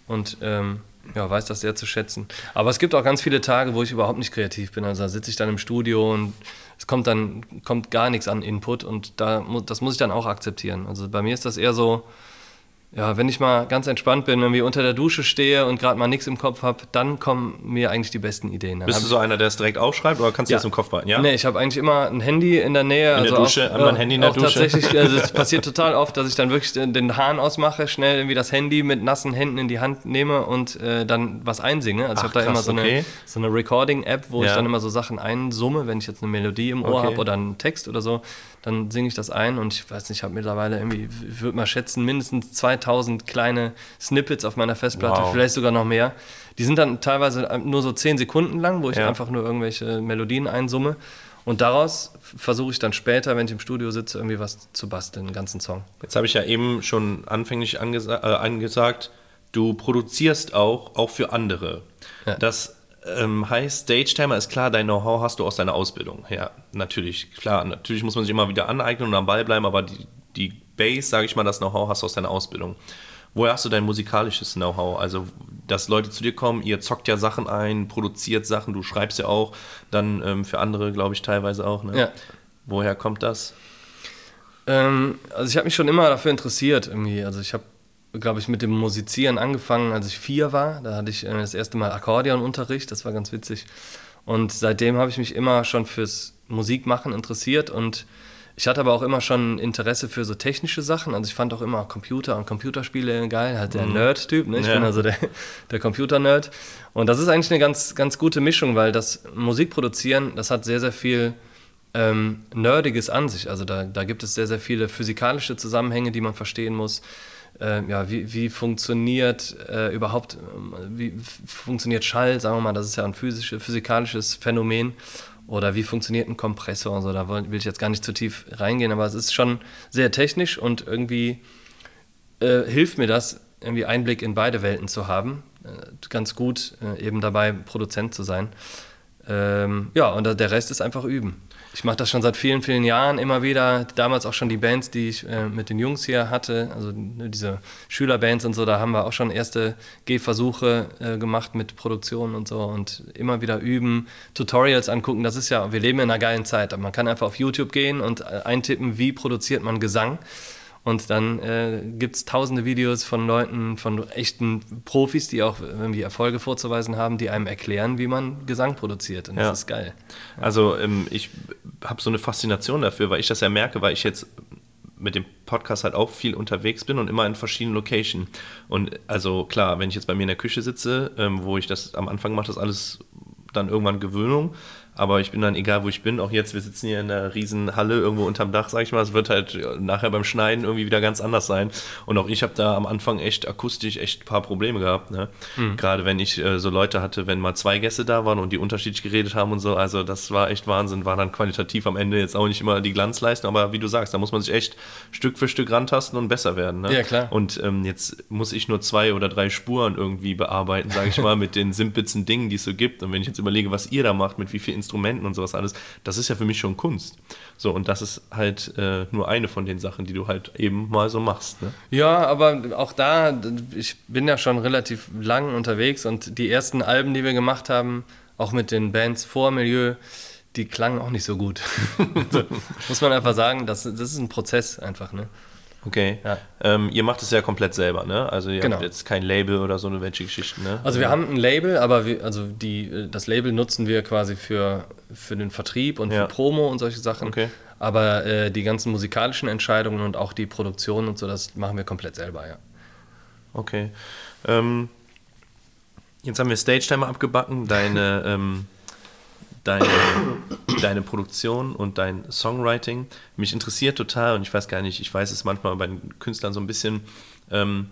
und ähm, ja, weiß das sehr zu schätzen. Aber es gibt auch ganz viele Tage, wo ich überhaupt nicht kreativ bin. Also da sitze ich dann im Studio und es kommt dann kommt gar nichts an Input und da, das muss ich dann auch akzeptieren. Also bei mir ist das eher so, ja, wenn ich mal ganz entspannt bin, irgendwie unter der Dusche stehe und gerade mal nichts im Kopf habe, dann kommen mir eigentlich die besten Ideen. Dann Bist du so einer, der es direkt aufschreibt oder kannst du ja. das im Kopf behalten? Ja? Nee, ich habe eigentlich immer ein Handy in der Nähe. In also der Dusche, auch, ein Handy in der Dusche. Tatsächlich, also es passiert total oft, dass ich dann wirklich den Hahn ausmache, schnell irgendwie das Handy mit nassen Händen in die Hand nehme und äh, dann was einsinge. Also Ach, ich habe da immer so eine, okay. so eine Recording-App, wo ja. ich dann immer so Sachen einsumme, wenn ich jetzt eine Melodie im Ohr okay. habe oder einen Text oder so dann singe ich das ein und ich weiß nicht, ich habe mittlerweile irgendwie, ich würde mal schätzen, mindestens 2000 kleine Snippets auf meiner Festplatte, wow. vielleicht sogar noch mehr. Die sind dann teilweise nur so 10 Sekunden lang, wo ich ja. einfach nur irgendwelche Melodien einsumme. Und daraus versuche ich dann später, wenn ich im Studio sitze, irgendwie was zu basteln, einen ganzen Song. Jetzt habe ich ja eben schon anfänglich angesa äh, angesagt, du produzierst auch, auch für andere. Ja. Das ähm, heißt, Stage Timer ist klar, dein Know-how hast du aus deiner Ausbildung. Ja, natürlich, klar. Natürlich muss man sich immer wieder aneignen und am Ball bleiben, aber die, die Base, sage ich mal, das Know-how hast du aus deiner Ausbildung. Woher hast du dein musikalisches Know-how? Also, dass Leute zu dir kommen, ihr zockt ja Sachen ein, produziert Sachen, du schreibst ja auch, dann ähm, für andere, glaube ich, teilweise auch. Ne? Ja. Woher kommt das? Ähm, also, ich habe mich schon immer dafür interessiert, irgendwie. Also, ich habe glaube ich, mit dem Musizieren angefangen, als ich vier war. Da hatte ich äh, das erste Mal Akkordeonunterricht, das war ganz witzig. Und seitdem habe ich mich immer schon fürs Musikmachen interessiert und ich hatte aber auch immer schon Interesse für so technische Sachen. Also ich fand auch immer Computer und Computerspiele geil, halt der mhm. Nerd-Typ. Ne? Ich ja. bin also der, der Computer-Nerd. Und das ist eigentlich eine ganz, ganz gute Mischung, weil das Musikproduzieren, das hat sehr, sehr viel ähm, Nerdiges an sich. Also da, da gibt es sehr, sehr viele physikalische Zusammenhänge, die man verstehen muss äh, ja, wie, wie funktioniert äh, überhaupt, äh, wie funktioniert Schall, sagen wir mal, das ist ja ein physisches, physikalisches Phänomen. Oder wie funktioniert ein Kompressor und so, da will ich jetzt gar nicht zu tief reingehen, aber es ist schon sehr technisch und irgendwie äh, hilft mir das, irgendwie Einblick in beide Welten zu haben. Äh, ganz gut, äh, eben dabei Produzent zu sein. Ähm, ja, und der Rest ist einfach üben ich mache das schon seit vielen, vielen Jahren immer wieder. Damals auch schon die Bands, die ich äh, mit den Jungs hier hatte, also ne, diese Schülerbands und so, da haben wir auch schon erste Gehversuche äh, gemacht mit Produktionen und so und immer wieder üben, Tutorials angucken. Das ist ja, wir leben in einer geilen Zeit. Man kann einfach auf YouTube gehen und äh, eintippen, wie produziert man Gesang. Und dann äh, gibt es tausende Videos von Leuten, von echten Profis, die auch irgendwie Erfolge vorzuweisen haben, die einem erklären, wie man Gesang produziert. Und ja. das ist geil. Also ähm, ich habe so eine Faszination dafür, weil ich das ja merke, weil ich jetzt mit dem Podcast halt auch viel unterwegs bin und immer in verschiedenen Locations. Und also klar, wenn ich jetzt bei mir in der Küche sitze, ähm, wo ich das am Anfang mache, das alles dann irgendwann Gewöhnung. Aber ich bin dann, egal wo ich bin, auch jetzt, wir sitzen hier in einer riesen Halle irgendwo unterm Dach, sag ich mal, es wird halt nachher beim Schneiden irgendwie wieder ganz anders sein. Und auch ich habe da am Anfang echt akustisch echt ein paar Probleme gehabt. Ne? Mhm. Gerade wenn ich äh, so Leute hatte, wenn mal zwei Gäste da waren und die unterschiedlich geredet haben und so, also das war echt Wahnsinn, war dann qualitativ am Ende jetzt auch nicht immer die Glanzleistung, aber wie du sagst, da muss man sich echt Stück für Stück rantasten und besser werden. Ne? Ja, klar. Und ähm, jetzt muss ich nur zwei oder drei Spuren irgendwie bearbeiten, sage ich mal, mit den simpelsten Dingen, die es so gibt. Und wenn ich jetzt überlege, was ihr da macht, mit wie vielen Instrumenten und sowas alles, das ist ja für mich schon Kunst. So, und das ist halt äh, nur eine von den Sachen, die du halt eben mal so machst. Ne? Ja, aber auch da, ich bin ja schon relativ lang unterwegs und die ersten Alben, die wir gemacht haben, auch mit den Bands vor Milieu, die klangen auch nicht so gut. Muss man einfach sagen, das, das ist ein Prozess einfach. Ne? Okay. Ja. Ähm, ihr macht es ja komplett selber, ne? Also ihr genau. habt jetzt kein Label oder so eine welche Geschichten, ne? Also wir haben ein Label, aber wir, also die, das Label nutzen wir quasi für, für den Vertrieb und ja. für Promo und solche Sachen. Okay. Aber äh, die ganzen musikalischen Entscheidungen und auch die Produktion und so, das machen wir komplett selber, ja. Okay. Ähm, jetzt haben wir Stage Timer abgebacken, deine ähm, deine, deine Produktion und dein Songwriting. Mich interessiert total und ich weiß gar nicht, ich weiß es manchmal bei den Künstlern so ein bisschen. Ähm,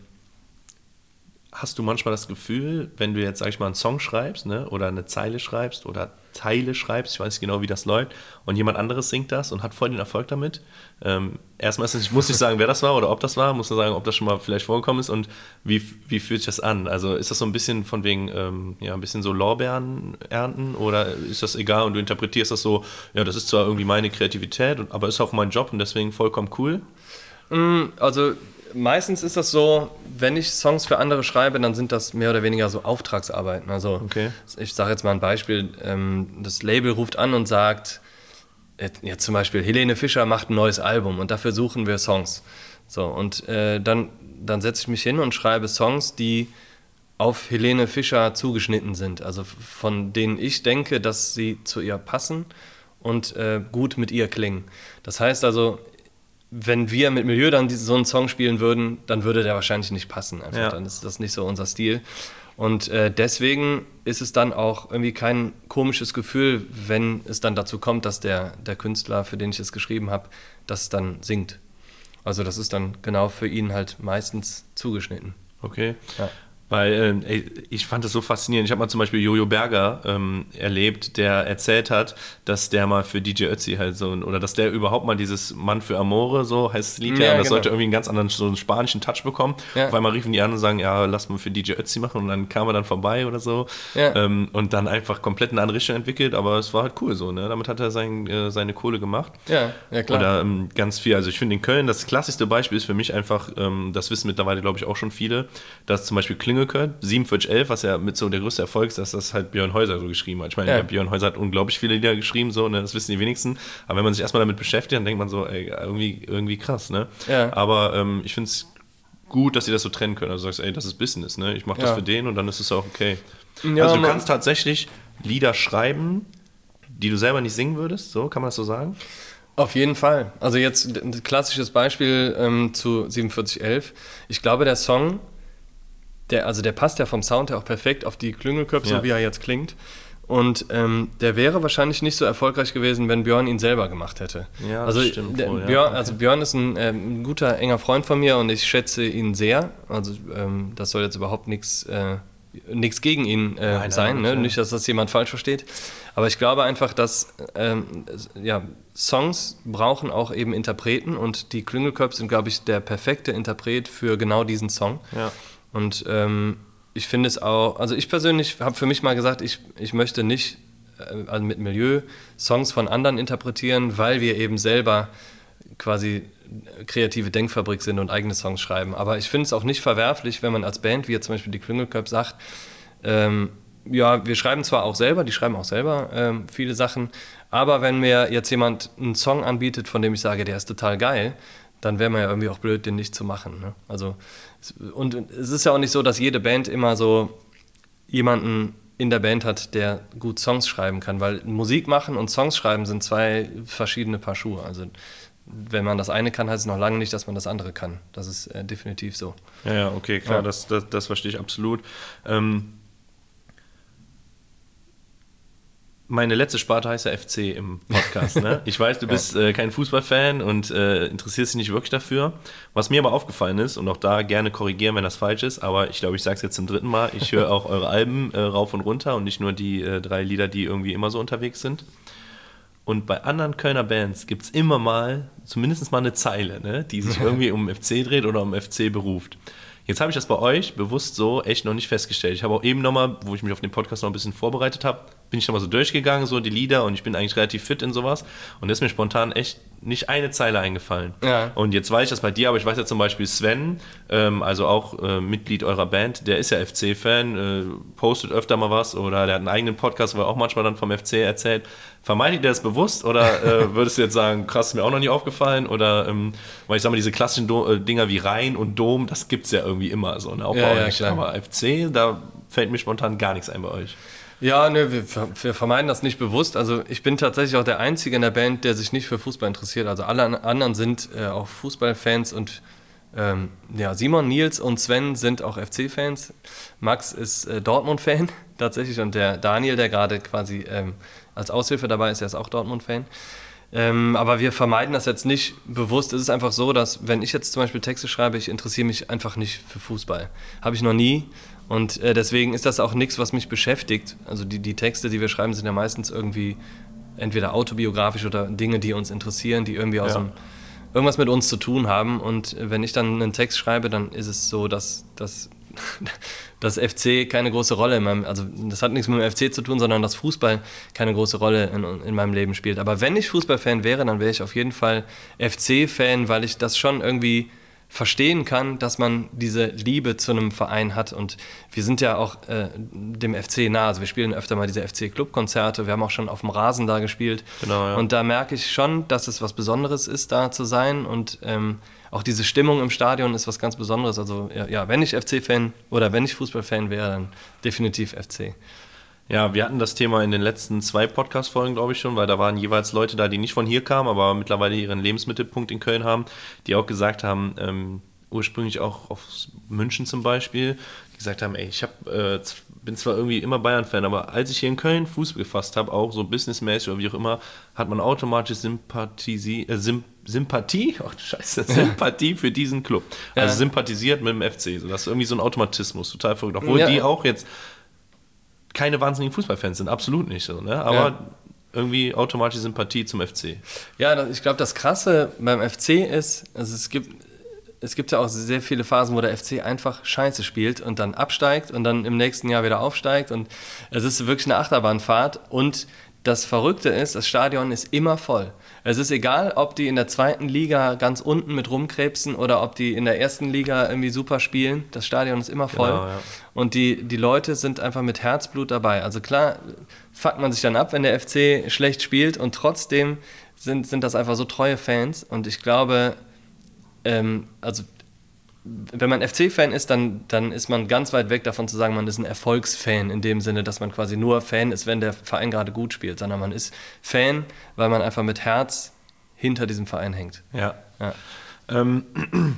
hast du manchmal das Gefühl, wenn du jetzt, sag ich mal, einen Song schreibst, ne, oder eine Zeile schreibst oder Teile schreibst, ich weiß nicht genau, wie das läuft, und jemand anderes singt das und hat voll den Erfolg damit. Ähm, erstmal ist ich muss nicht sagen, wer das war oder ob das war, muss nur sagen, ob das schon mal vielleicht vorgekommen ist und wie, wie fühlt sich das an? Also ist das so ein bisschen von wegen, ähm, ja, ein bisschen so Lorbeeren ernten oder ist das egal und du interpretierst das so, ja, das ist zwar irgendwie meine Kreativität, aber ist auch mein Job und deswegen vollkommen cool? Mm, also meistens ist das so, wenn ich Songs für andere schreibe, dann sind das mehr oder weniger so Auftragsarbeiten. Also okay. ich sage jetzt mal ein Beispiel, ähm, das Label ruft an und sagt, jetzt zum Beispiel, Helene Fischer macht ein neues Album und dafür suchen wir Songs. So, und äh, dann, dann setze ich mich hin und schreibe Songs, die auf Helene Fischer zugeschnitten sind. Also von denen ich denke, dass sie zu ihr passen und äh, gut mit ihr klingen. Das heißt also, wenn wir mit Milieu dann so einen Song spielen würden, dann würde der wahrscheinlich nicht passen. Einfach. Ja. Dann ist das nicht so unser Stil. Und äh, deswegen ist es dann auch irgendwie kein komisches Gefühl, wenn es dann dazu kommt, dass der, der Künstler, für den ich es geschrieben habe, das dann singt. Also das ist dann genau für ihn halt meistens zugeschnitten. Okay. Ja. Weil äh, ich fand das so faszinierend. Ich habe mal zum Beispiel Jojo Berger ähm, erlebt, der erzählt hat, dass der mal für DJ Ötzi halt so, oder dass der überhaupt mal dieses Mann für Amore, so heißt das Lied ja, ja und das genau. sollte irgendwie einen ganz anderen, so einen spanischen Touch bekommen. Ja. Auf einmal riefen die an und sagen, ja, lass mal für DJ Ötzi machen und dann kam er dann vorbei oder so. Ja. Ähm, und dann einfach komplett eine andere Richtung entwickelt, aber es war halt cool so, ne? Damit hat er sein, äh, seine Kohle gemacht. Ja, ja klar. Oder ähm, ganz viel. Also ich finde in Köln, das klassischste Beispiel ist für mich einfach, ähm, das wissen mittlerweile, glaube ich, auch schon viele, dass zum Beispiel Klinge Klingelköln, 4711, was ja mit so der größte Erfolg ist, dass das halt Björn Häuser so geschrieben hat. Ich meine, ja. Björn Häuser hat unglaublich viele Lieder geschrieben, so, ne, das wissen die wenigsten. Aber wenn man sich erstmal damit beschäftigt, dann denkt man so, ey, irgendwie, irgendwie krass, ne? Ja. Aber ähm, ich finde es gut, dass sie das so trennen können. Also du sagst, ey, das ist Business, ne? Ich mache das ja. für den und dann ist es auch okay. Ja, also du kannst tatsächlich Lieder schreiben, die du selber nicht singen würdest, so kann man das so sagen? Auf jeden Fall. Also jetzt ein klassisches Beispiel ähm, zu 4711. Ich glaube, der Song der, also der passt ja vom Sound her auch perfekt auf die Klüngelköpfe, ja. so wie er jetzt klingt. Und ähm, der wäre wahrscheinlich nicht so erfolgreich gewesen, wenn Björn ihn selber gemacht hätte. Ja, also, stimmt wohl, ja. Björn, also Björn ist ein, äh, ein, guter, enger Freund von mir und ich schätze ihn sehr. Also ähm, das soll jetzt überhaupt nichts äh, nichts gegen ihn äh, nein, sein, nein, ne? nicht, dass das jemand falsch versteht. Aber ich glaube einfach, dass ähm, ja, Songs brauchen auch eben Interpreten und die Klüngelköpfe sind, glaube ich, der perfekte Interpret für genau diesen Song. Ja. Und ähm, ich finde es auch, also ich persönlich habe für mich mal gesagt, ich, ich möchte nicht äh, also mit Milieu Songs von anderen interpretieren, weil wir eben selber quasi kreative Denkfabrik sind und eigene Songs schreiben. Aber ich finde es auch nicht verwerflich, wenn man als Band, wie jetzt zum Beispiel die Klüngelköp sagt, ähm, ja, wir schreiben zwar auch selber, die schreiben auch selber ähm, viele Sachen, aber wenn mir jetzt jemand einen Song anbietet, von dem ich sage, der ist total geil, dann wäre man ja irgendwie auch blöd, den nicht zu machen. Ne? Also und es ist ja auch nicht so, dass jede Band immer so jemanden in der Band hat, der gut Songs schreiben kann, weil Musik machen und Songs schreiben sind zwei verschiedene Paar Schuhe. Also wenn man das eine kann, heißt es noch lange nicht, dass man das andere kann. Das ist äh, definitiv so. Ja, ja, okay, klar, ja. Das, das, das verstehe ich absolut. Ähm, meine letzte Sparte heißt ja FC im Podcast. Ne? Ich weiß, du bist äh, kein Fußballfan und äh, interessierst dich nicht wirklich dafür. Was mir aber aufgefallen ist, und auch da gerne korrigieren, wenn das falsch ist, aber ich glaube, ich sage es jetzt zum dritten Mal, ich höre auch eure Alben äh, rauf und runter und nicht nur die äh, drei Lieder, die irgendwie immer so unterwegs sind. Und bei anderen Kölner Bands gibt es immer mal, zumindest mal eine Zeile, ne, die sich irgendwie um FC dreht oder um FC beruft. Jetzt habe ich das bei euch bewusst so echt noch nicht festgestellt. Ich habe auch eben nochmal, wo ich mich auf den Podcast noch ein bisschen vorbereitet habe, bin ich nochmal so durchgegangen, so die Lieder und ich bin eigentlich relativ fit in sowas. Und da ist mir spontan echt nicht eine Zeile eingefallen. Ja. Und jetzt weiß ich das bei dir, aber ich weiß ja zum Beispiel Sven, ähm, also auch äh, Mitglied eurer Band, der ist ja FC-Fan, äh, postet öfter mal was oder der hat einen eigenen Podcast, wo er auch manchmal dann vom FC erzählt. Vermeidet ihr das bewusst oder äh, würdest du jetzt sagen, krass, ist mir auch noch nie aufgefallen? Oder, ähm, weil ich sag mal, diese klassischen Do äh, Dinger wie Rhein und Dom, das gibt es ja irgendwie immer so, ne? auch ja, bei euch. Ja, aber FC, da fällt mir spontan gar nichts ein bei euch. Ja, ne, wir, wir, vermeiden das nicht bewusst. Also ich bin tatsächlich auch der Einzige in der Band, der sich nicht für Fußball interessiert. Also alle anderen sind äh, auch Fußballfans und ähm, ja, Simon, Nils und Sven sind auch FC-Fans. Max ist äh, Dortmund-Fan tatsächlich und der Daniel, der gerade quasi ähm, als Aushilfe dabei ist, der ist auch Dortmund-Fan. Ähm, aber wir vermeiden das jetzt nicht bewusst. Es ist einfach so, dass wenn ich jetzt zum Beispiel Texte schreibe, ich interessiere mich einfach nicht für Fußball. Habe ich noch nie. Und äh, deswegen ist das auch nichts, was mich beschäftigt. Also die, die Texte, die wir schreiben, sind ja meistens irgendwie entweder autobiografisch oder Dinge, die uns interessieren, die irgendwie aus ja. dem, irgendwas mit uns zu tun haben. Und wenn ich dann einen Text schreibe, dann ist es so, dass, dass das FC keine große Rolle in meinem, also das hat nichts mit dem FC zu tun, sondern dass Fußball keine große Rolle in, in meinem Leben spielt. Aber wenn ich Fußballfan wäre, dann wäre ich auf jeden Fall FC-Fan, weil ich das schon irgendwie verstehen kann, dass man diese Liebe zu einem Verein hat. Und wir sind ja auch äh, dem FC nah. Also wir spielen öfter mal diese FC-Club-Konzerte. Wir haben auch schon auf dem Rasen da gespielt. Genau, ja. Und da merke ich schon, dass es was Besonderes ist, da zu sein. Und ähm, auch diese Stimmung im Stadion ist was ganz Besonderes. Also ja, ja wenn ich FC-Fan oder wenn ich Fußballfan wäre, dann definitiv FC. Ja, wir hatten das Thema in den letzten zwei Podcast-Folgen, glaube ich schon, weil da waren jeweils Leute da, die nicht von hier kamen, aber mittlerweile ihren Lebensmittelpunkt in Köln haben, die auch gesagt haben, ähm, ursprünglich auch aus München zum Beispiel, die gesagt haben, ey, ich hab, äh, bin zwar irgendwie immer Bayern-Fan, aber als ich hier in Köln Fuß gefasst habe, auch so businessmäßig oder wie auch immer, hat man automatisch Sympathie, äh, Symp Sympathie, du Scheiße, Sympathie für diesen Club. Also ja. sympathisiert mit dem FC. So, das ist irgendwie so ein Automatismus, total verrückt. Obwohl ja. die auch jetzt keine wahnsinnigen Fußballfans sind, absolut nicht so, ne? Aber ja. irgendwie automatische Sympathie zum FC. Ja, ich glaube, das Krasse beim FC ist, also es gibt, es gibt ja auch sehr viele Phasen, wo der FC einfach Scheiße spielt und dann absteigt und dann im nächsten Jahr wieder aufsteigt und es ist wirklich eine Achterbahnfahrt und das Verrückte ist, das Stadion ist immer voll. Es ist egal, ob die in der zweiten Liga ganz unten mit rumkrebsen oder ob die in der ersten Liga irgendwie super spielen. Das Stadion ist immer voll. Genau, ja. Und die, die Leute sind einfach mit Herzblut dabei. Also klar, fuckt man sich dann ab, wenn der FC schlecht spielt und trotzdem sind, sind das einfach so treue Fans. Und ich glaube, ähm, also wenn man FC-Fan ist, dann, dann ist man ganz weit weg davon zu sagen, man ist ein Erfolgsfan in dem Sinne, dass man quasi nur Fan ist, wenn der Verein gerade gut spielt, sondern man ist Fan, weil man einfach mit Herz hinter diesem Verein hängt. Ja. ja. Ähm,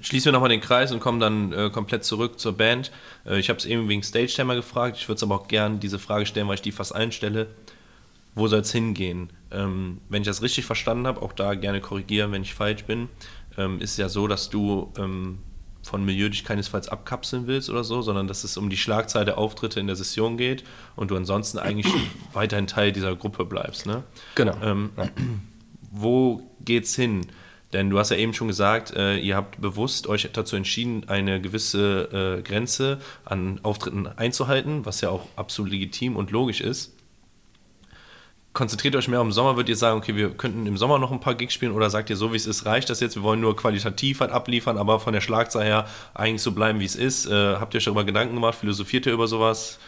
schließen wir nochmal den Kreis und kommen dann äh, komplett zurück zur Band. Äh, ich habe es eben wegen Stage-Timer gefragt. Ich würde es aber auch gerne diese Frage stellen, weil ich die fast einstelle. Wo soll es hingehen? Ähm, wenn ich das richtig verstanden habe, auch da gerne korrigieren, wenn ich falsch bin ähm, ist ja so, dass du ähm, von Milieu dich keinesfalls abkapseln willst oder so, sondern dass es um die Schlagzahl der Auftritte in der Session geht und du ansonsten eigentlich weiterhin Teil dieser Gruppe bleibst. Ne? Genau. Ähm, ja. Wo geht's hin? Denn du hast ja eben schon gesagt, äh, ihr habt bewusst euch dazu entschieden, eine gewisse äh, Grenze an Auftritten einzuhalten, was ja auch absolut legitim und logisch ist konzentriert euch mehr im Sommer, würdet ihr sagen, okay, wir könnten im Sommer noch ein paar Gigs spielen oder sagt ihr, so wie es ist, reicht das jetzt, wir wollen nur qualitativ halt abliefern, aber von der Schlagzahl her eigentlich so bleiben, wie es ist. Äh, habt ihr euch darüber Gedanken gemacht, philosophiert ihr über sowas?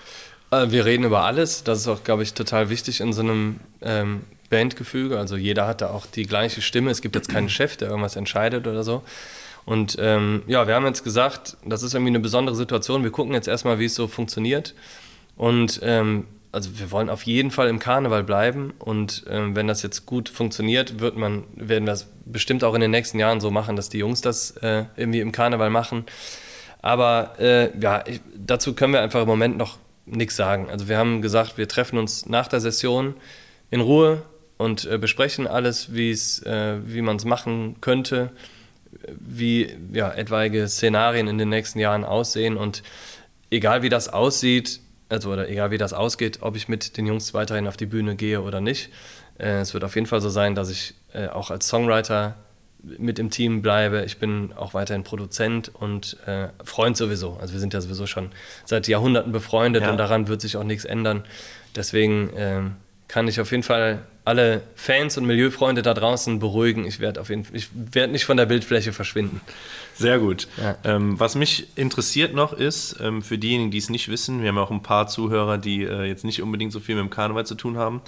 Äh, wir reden über alles, das ist auch, glaube ich, total wichtig in so einem ähm, Bandgefüge, also jeder hat da auch die gleiche Stimme, es gibt jetzt keinen Chef, der irgendwas entscheidet oder so. Und ähm, ja, wir haben jetzt gesagt, das ist irgendwie eine besondere Situation. Wir gucken jetzt erstmal, wie es so funktioniert. Und ähm, also wir wollen auf jeden Fall im Karneval bleiben und ähm, wenn das jetzt gut funktioniert, wird man, werden wir es bestimmt auch in den nächsten Jahren so machen, dass die Jungs das äh, irgendwie im Karneval machen. Aber äh, ja, ich, dazu können wir einfach im Moment noch nichts sagen. Also wir haben gesagt, wir treffen uns nach der Session in Ruhe und äh, besprechen alles, äh, wie man es machen könnte, wie ja, etwaige Szenarien in den nächsten Jahren aussehen und egal wie das aussieht, also oder egal wie das ausgeht, ob ich mit den Jungs weiterhin auf die Bühne gehe oder nicht, äh, es wird auf jeden Fall so sein, dass ich äh, auch als Songwriter mit im Team bleibe. Ich bin auch weiterhin Produzent und äh, Freund sowieso. Also wir sind ja sowieso schon seit Jahrhunderten befreundet ja. und daran wird sich auch nichts ändern. Deswegen ähm, kann ich auf jeden Fall alle Fans und Milieufreunde da draußen beruhigen. Ich werde auf jeden Fall, ich werde nicht von der Bildfläche verschwinden. Sehr gut. Ja. Ähm, was mich interessiert noch ist, ähm, für diejenigen, die es nicht wissen, wir haben auch ein paar Zuhörer, die äh, jetzt nicht unbedingt so viel mit dem Karneval zu tun haben.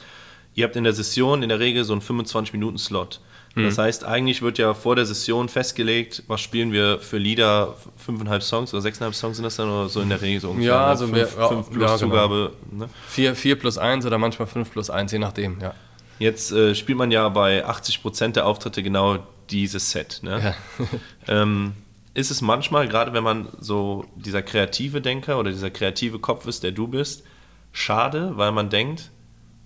Ihr habt in der Session in der Regel so einen 25-Minuten-Slot. Mhm. Das heißt, eigentlich wird ja vor der Session festgelegt, was spielen wir für Lieder, fünfeinhalb Songs oder sechseinhalb Songs sind das dann oder so in der Regel so ungefähr. Ja, ne? also fünf, wir, ja, fünf plus ja, Zugabe. Genau. Ne? Vier, vier plus eins oder manchmal fünf plus eins, je nachdem, ja. Jetzt äh, spielt man ja bei 80 Prozent der Auftritte genau dieses Set. Ne? Ja. ähm, ist es manchmal, gerade wenn man so dieser kreative Denker oder dieser kreative Kopf ist, der du bist, schade, weil man denkt,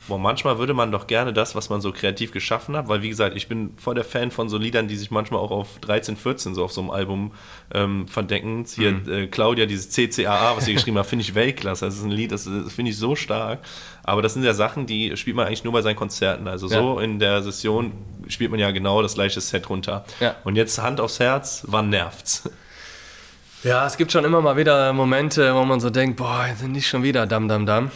Boah, manchmal würde man doch gerne das, was man so kreativ geschaffen hat, weil wie gesagt, ich bin voll der Fan von so Liedern, die sich manchmal auch auf 13, 14 so auf so einem Album ähm, verdecken. Hier mhm. äh, Claudia, dieses CCAA, was sie geschrieben hat, finde ich Weltklasse. Das ist ein Lied, das, das finde ich so stark. Aber das sind ja Sachen, die spielt man eigentlich nur bei seinen Konzerten. Also ja. so in der Session spielt man ja genau das gleiche Set runter. Ja. Und jetzt Hand aufs Herz, wann nervt's? Ja, es gibt schon immer mal wieder Momente, wo man so denkt, boah, sind nicht schon wieder Dam Dam Dam.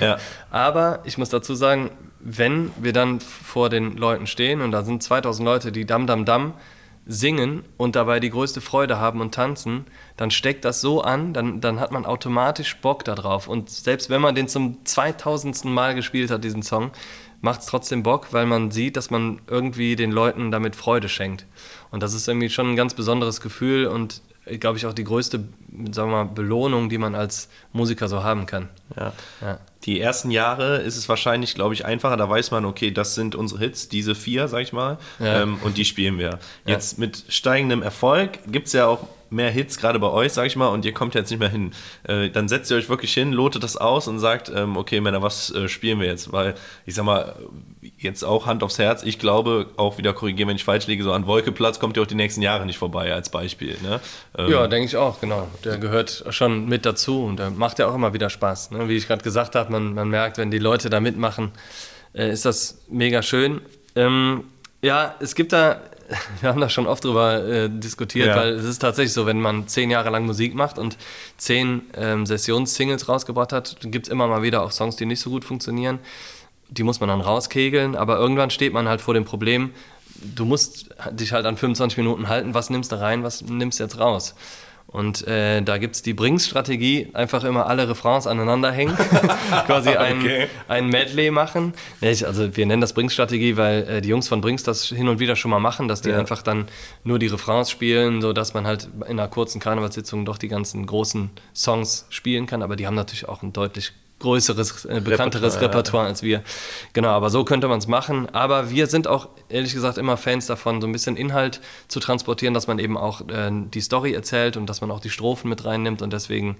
Ja. Aber ich muss dazu sagen, wenn wir dann vor den Leuten stehen und da sind 2000 Leute, die Dam Dam Dam singen und dabei die größte Freude haben und tanzen, dann steckt das so an, dann, dann hat man automatisch Bock darauf. Und selbst wenn man den zum 2000. Mal gespielt hat, diesen Song, macht es trotzdem Bock, weil man sieht, dass man irgendwie den Leuten damit Freude schenkt. Und das ist irgendwie schon ein ganz besonderes Gefühl und glaube ich, auch die größte sagen wir mal, Belohnung, die man als Musiker so haben kann. Ja. ja. Die ersten Jahre ist es wahrscheinlich, glaube ich, einfacher. Da weiß man, okay, das sind unsere Hits, diese vier, sag ich mal, ja. ähm, und die spielen wir. Jetzt ja. mit steigendem Erfolg gibt es ja auch mehr Hits, gerade bei euch, sag ich mal, und ihr kommt jetzt nicht mehr hin. Äh, dann setzt ihr euch wirklich hin, lotet das aus und sagt, ähm, okay, Männer, was äh, spielen wir jetzt? Weil, ich sag mal, jetzt auch Hand aufs Herz, ich glaube, auch wieder korrigieren, wenn ich falsch liege, so an Wolkeplatz kommt ihr auch die nächsten Jahre nicht vorbei, als Beispiel. Ne? Ähm, ja, denke ich auch, genau. Der gehört schon mit dazu und der macht ja auch immer wieder Spaß. Ne? Wie ich gerade gesagt habe, man, man merkt, wenn die Leute da mitmachen, äh, ist das mega schön. Ähm, ja, es gibt da wir haben da schon oft drüber äh, diskutiert, ja. weil es ist tatsächlich so, wenn man zehn Jahre lang Musik macht und zehn ähm, Sessions-Singles rausgebracht hat, gibt es immer mal wieder auch Songs, die nicht so gut funktionieren. Die muss man dann rauskegeln, aber irgendwann steht man halt vor dem Problem, du musst dich halt an 25 Minuten halten, was nimmst du rein, was nimmst du jetzt raus? Und äh, da gibt es die Brings-Strategie, einfach immer alle Refrains aneinander hängen, quasi ein, okay. ein Medley machen. Also wir nennen das Brings-Strategie, weil äh, die Jungs von Brings das hin und wieder schon mal machen, dass die ja. einfach dann nur die Refrains spielen, sodass man halt in einer kurzen Karnevalssitzung doch die ganzen großen Songs spielen kann. Aber die haben natürlich auch ein deutlich größeres, äh, bekannteres Repertoire, Repertoire ja. als wir. Genau, aber so könnte man es machen. Aber wir sind auch, ehrlich gesagt, immer Fans davon, so ein bisschen Inhalt zu transportieren, dass man eben auch äh, die Story erzählt und dass man auch die Strophen mit reinnimmt. Und deswegen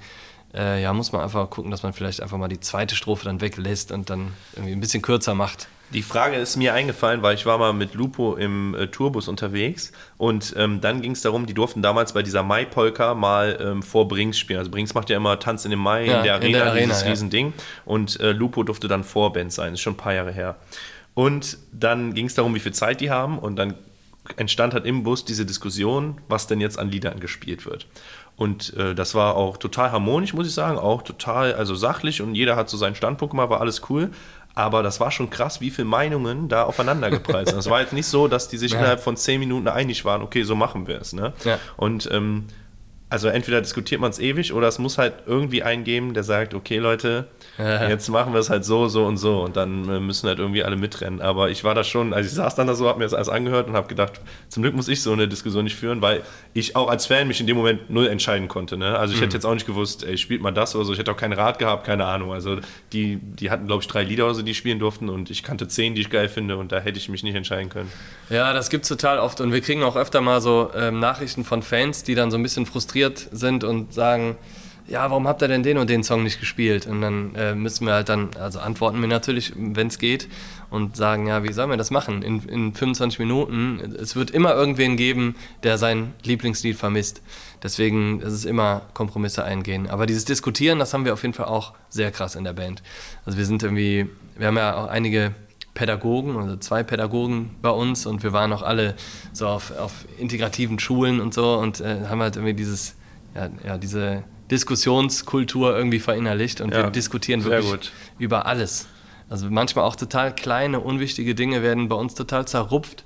äh, ja, muss man einfach gucken, dass man vielleicht einfach mal die zweite Strophe dann weglässt und dann irgendwie ein bisschen kürzer macht. Die Frage ist mir eingefallen, weil ich war mal mit Lupo im äh, Tourbus unterwegs und ähm, dann ging es darum, die durften damals bei dieser Mai-Polka mal ähm, vor Brings spielen. Also Brings macht ja immer Tanz in dem Mai ja, in der Arena, in der Arena dieses ja. Riesending und äh, Lupo durfte dann Vorband sein, das ist schon ein paar Jahre her. Und dann ging es darum, wie viel Zeit die haben und dann entstand halt im Bus diese Diskussion, was denn jetzt an Liedern gespielt wird. Und äh, das war auch total harmonisch, muss ich sagen, auch total, also sachlich und jeder hat so seinen Standpunkt gemacht, war alles cool. Aber das war schon krass, wie viele Meinungen da aufeinander geprallt sind. Es war jetzt nicht so, dass die sich ja. innerhalb von zehn Minuten einig waren, okay, so machen wir es. Ne? Ja. Und ähm, also entweder diskutiert man es ewig oder es muss halt irgendwie einen geben, der sagt, okay Leute, jetzt machen wir es halt so, so und so und dann äh, müssen halt irgendwie alle mitrennen. Aber ich war da schon, also ich saß dann da so, habe mir das alles angehört und habe gedacht, zum Glück muss ich so eine Diskussion nicht führen, weil ich auch als Fan mich in dem Moment null entscheiden konnte. Ne? Also ich mhm. hätte jetzt auch nicht gewusst, ey, spielt mal das oder so, ich hätte auch keinen Rat gehabt, keine Ahnung. Also die, die hatten, glaube ich, drei Lieder oder so, die spielen durften und ich kannte zehn, die ich geil finde und da hätte ich mich nicht entscheiden können. Ja, das gibt es total oft und wir kriegen auch öfter mal so ähm, Nachrichten von Fans, die dann so ein bisschen frustriert frustriert sind und sagen, ja, warum habt ihr denn den und den Song nicht gespielt? Und dann äh, müssen wir halt dann, also antworten wir natürlich, wenn es geht, und sagen, ja, wie sollen wir das machen? In, in 25 Minuten, es wird immer irgendwen geben, der sein Lieblingslied vermisst. Deswegen ist es immer Kompromisse eingehen. Aber dieses Diskutieren, das haben wir auf jeden Fall auch sehr krass in der Band. Also wir sind irgendwie, wir haben ja auch einige Pädagogen, also zwei Pädagogen bei uns und wir waren auch alle so auf, auf integrativen Schulen und so und äh, haben halt irgendwie dieses, ja, ja, diese Diskussionskultur irgendwie verinnerlicht und ja, wir diskutieren wirklich gut. über alles. Also manchmal auch total kleine, unwichtige Dinge werden bei uns total zerrupft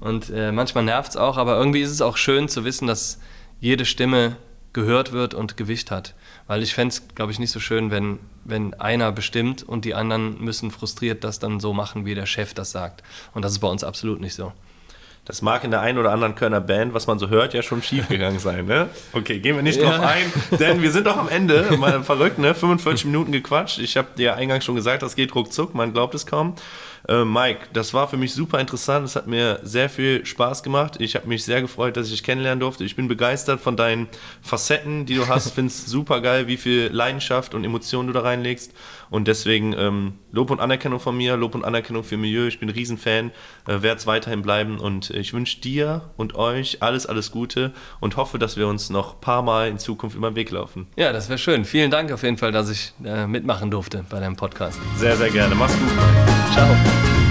und äh, manchmal nervt es auch, aber irgendwie ist es auch schön zu wissen, dass jede Stimme gehört wird und Gewicht hat. Weil ich fände es, glaube ich, nicht so schön, wenn, wenn einer bestimmt und die anderen müssen frustriert das dann so machen, wie der Chef das sagt. Und das ist bei uns absolut nicht so. Das mag in der einen oder anderen Kölner Band, was man so hört, ja schon schiefgegangen sein, ne? Okay, gehen wir nicht ja. drauf ein, denn wir sind doch am Ende. Mal verrückt, ne? 45 Minuten gequatscht. Ich habe dir eingangs schon gesagt, das geht ruckzuck, man glaubt es kaum. Äh, Mike, das war für mich super interessant. Es hat mir sehr viel Spaß gemacht. Ich habe mich sehr gefreut, dass ich dich kennenlernen durfte. Ich bin begeistert von deinen Facetten, die du hast. Finde es super geil, wie viel Leidenschaft und Emotionen du da reinlegst. Und deswegen ähm, Lob und Anerkennung von mir, Lob und Anerkennung für Milieu. Ich bin ein Riesenfan, äh, werde es weiterhin bleiben. Und ich wünsche dir und euch alles, alles Gute und hoffe, dass wir uns noch ein paar Mal in Zukunft über den Weg laufen. Ja, das wäre schön. Vielen Dank auf jeden Fall, dass ich äh, mitmachen durfte bei deinem Podcast. Sehr, sehr gerne. Mach's gut. Ciao.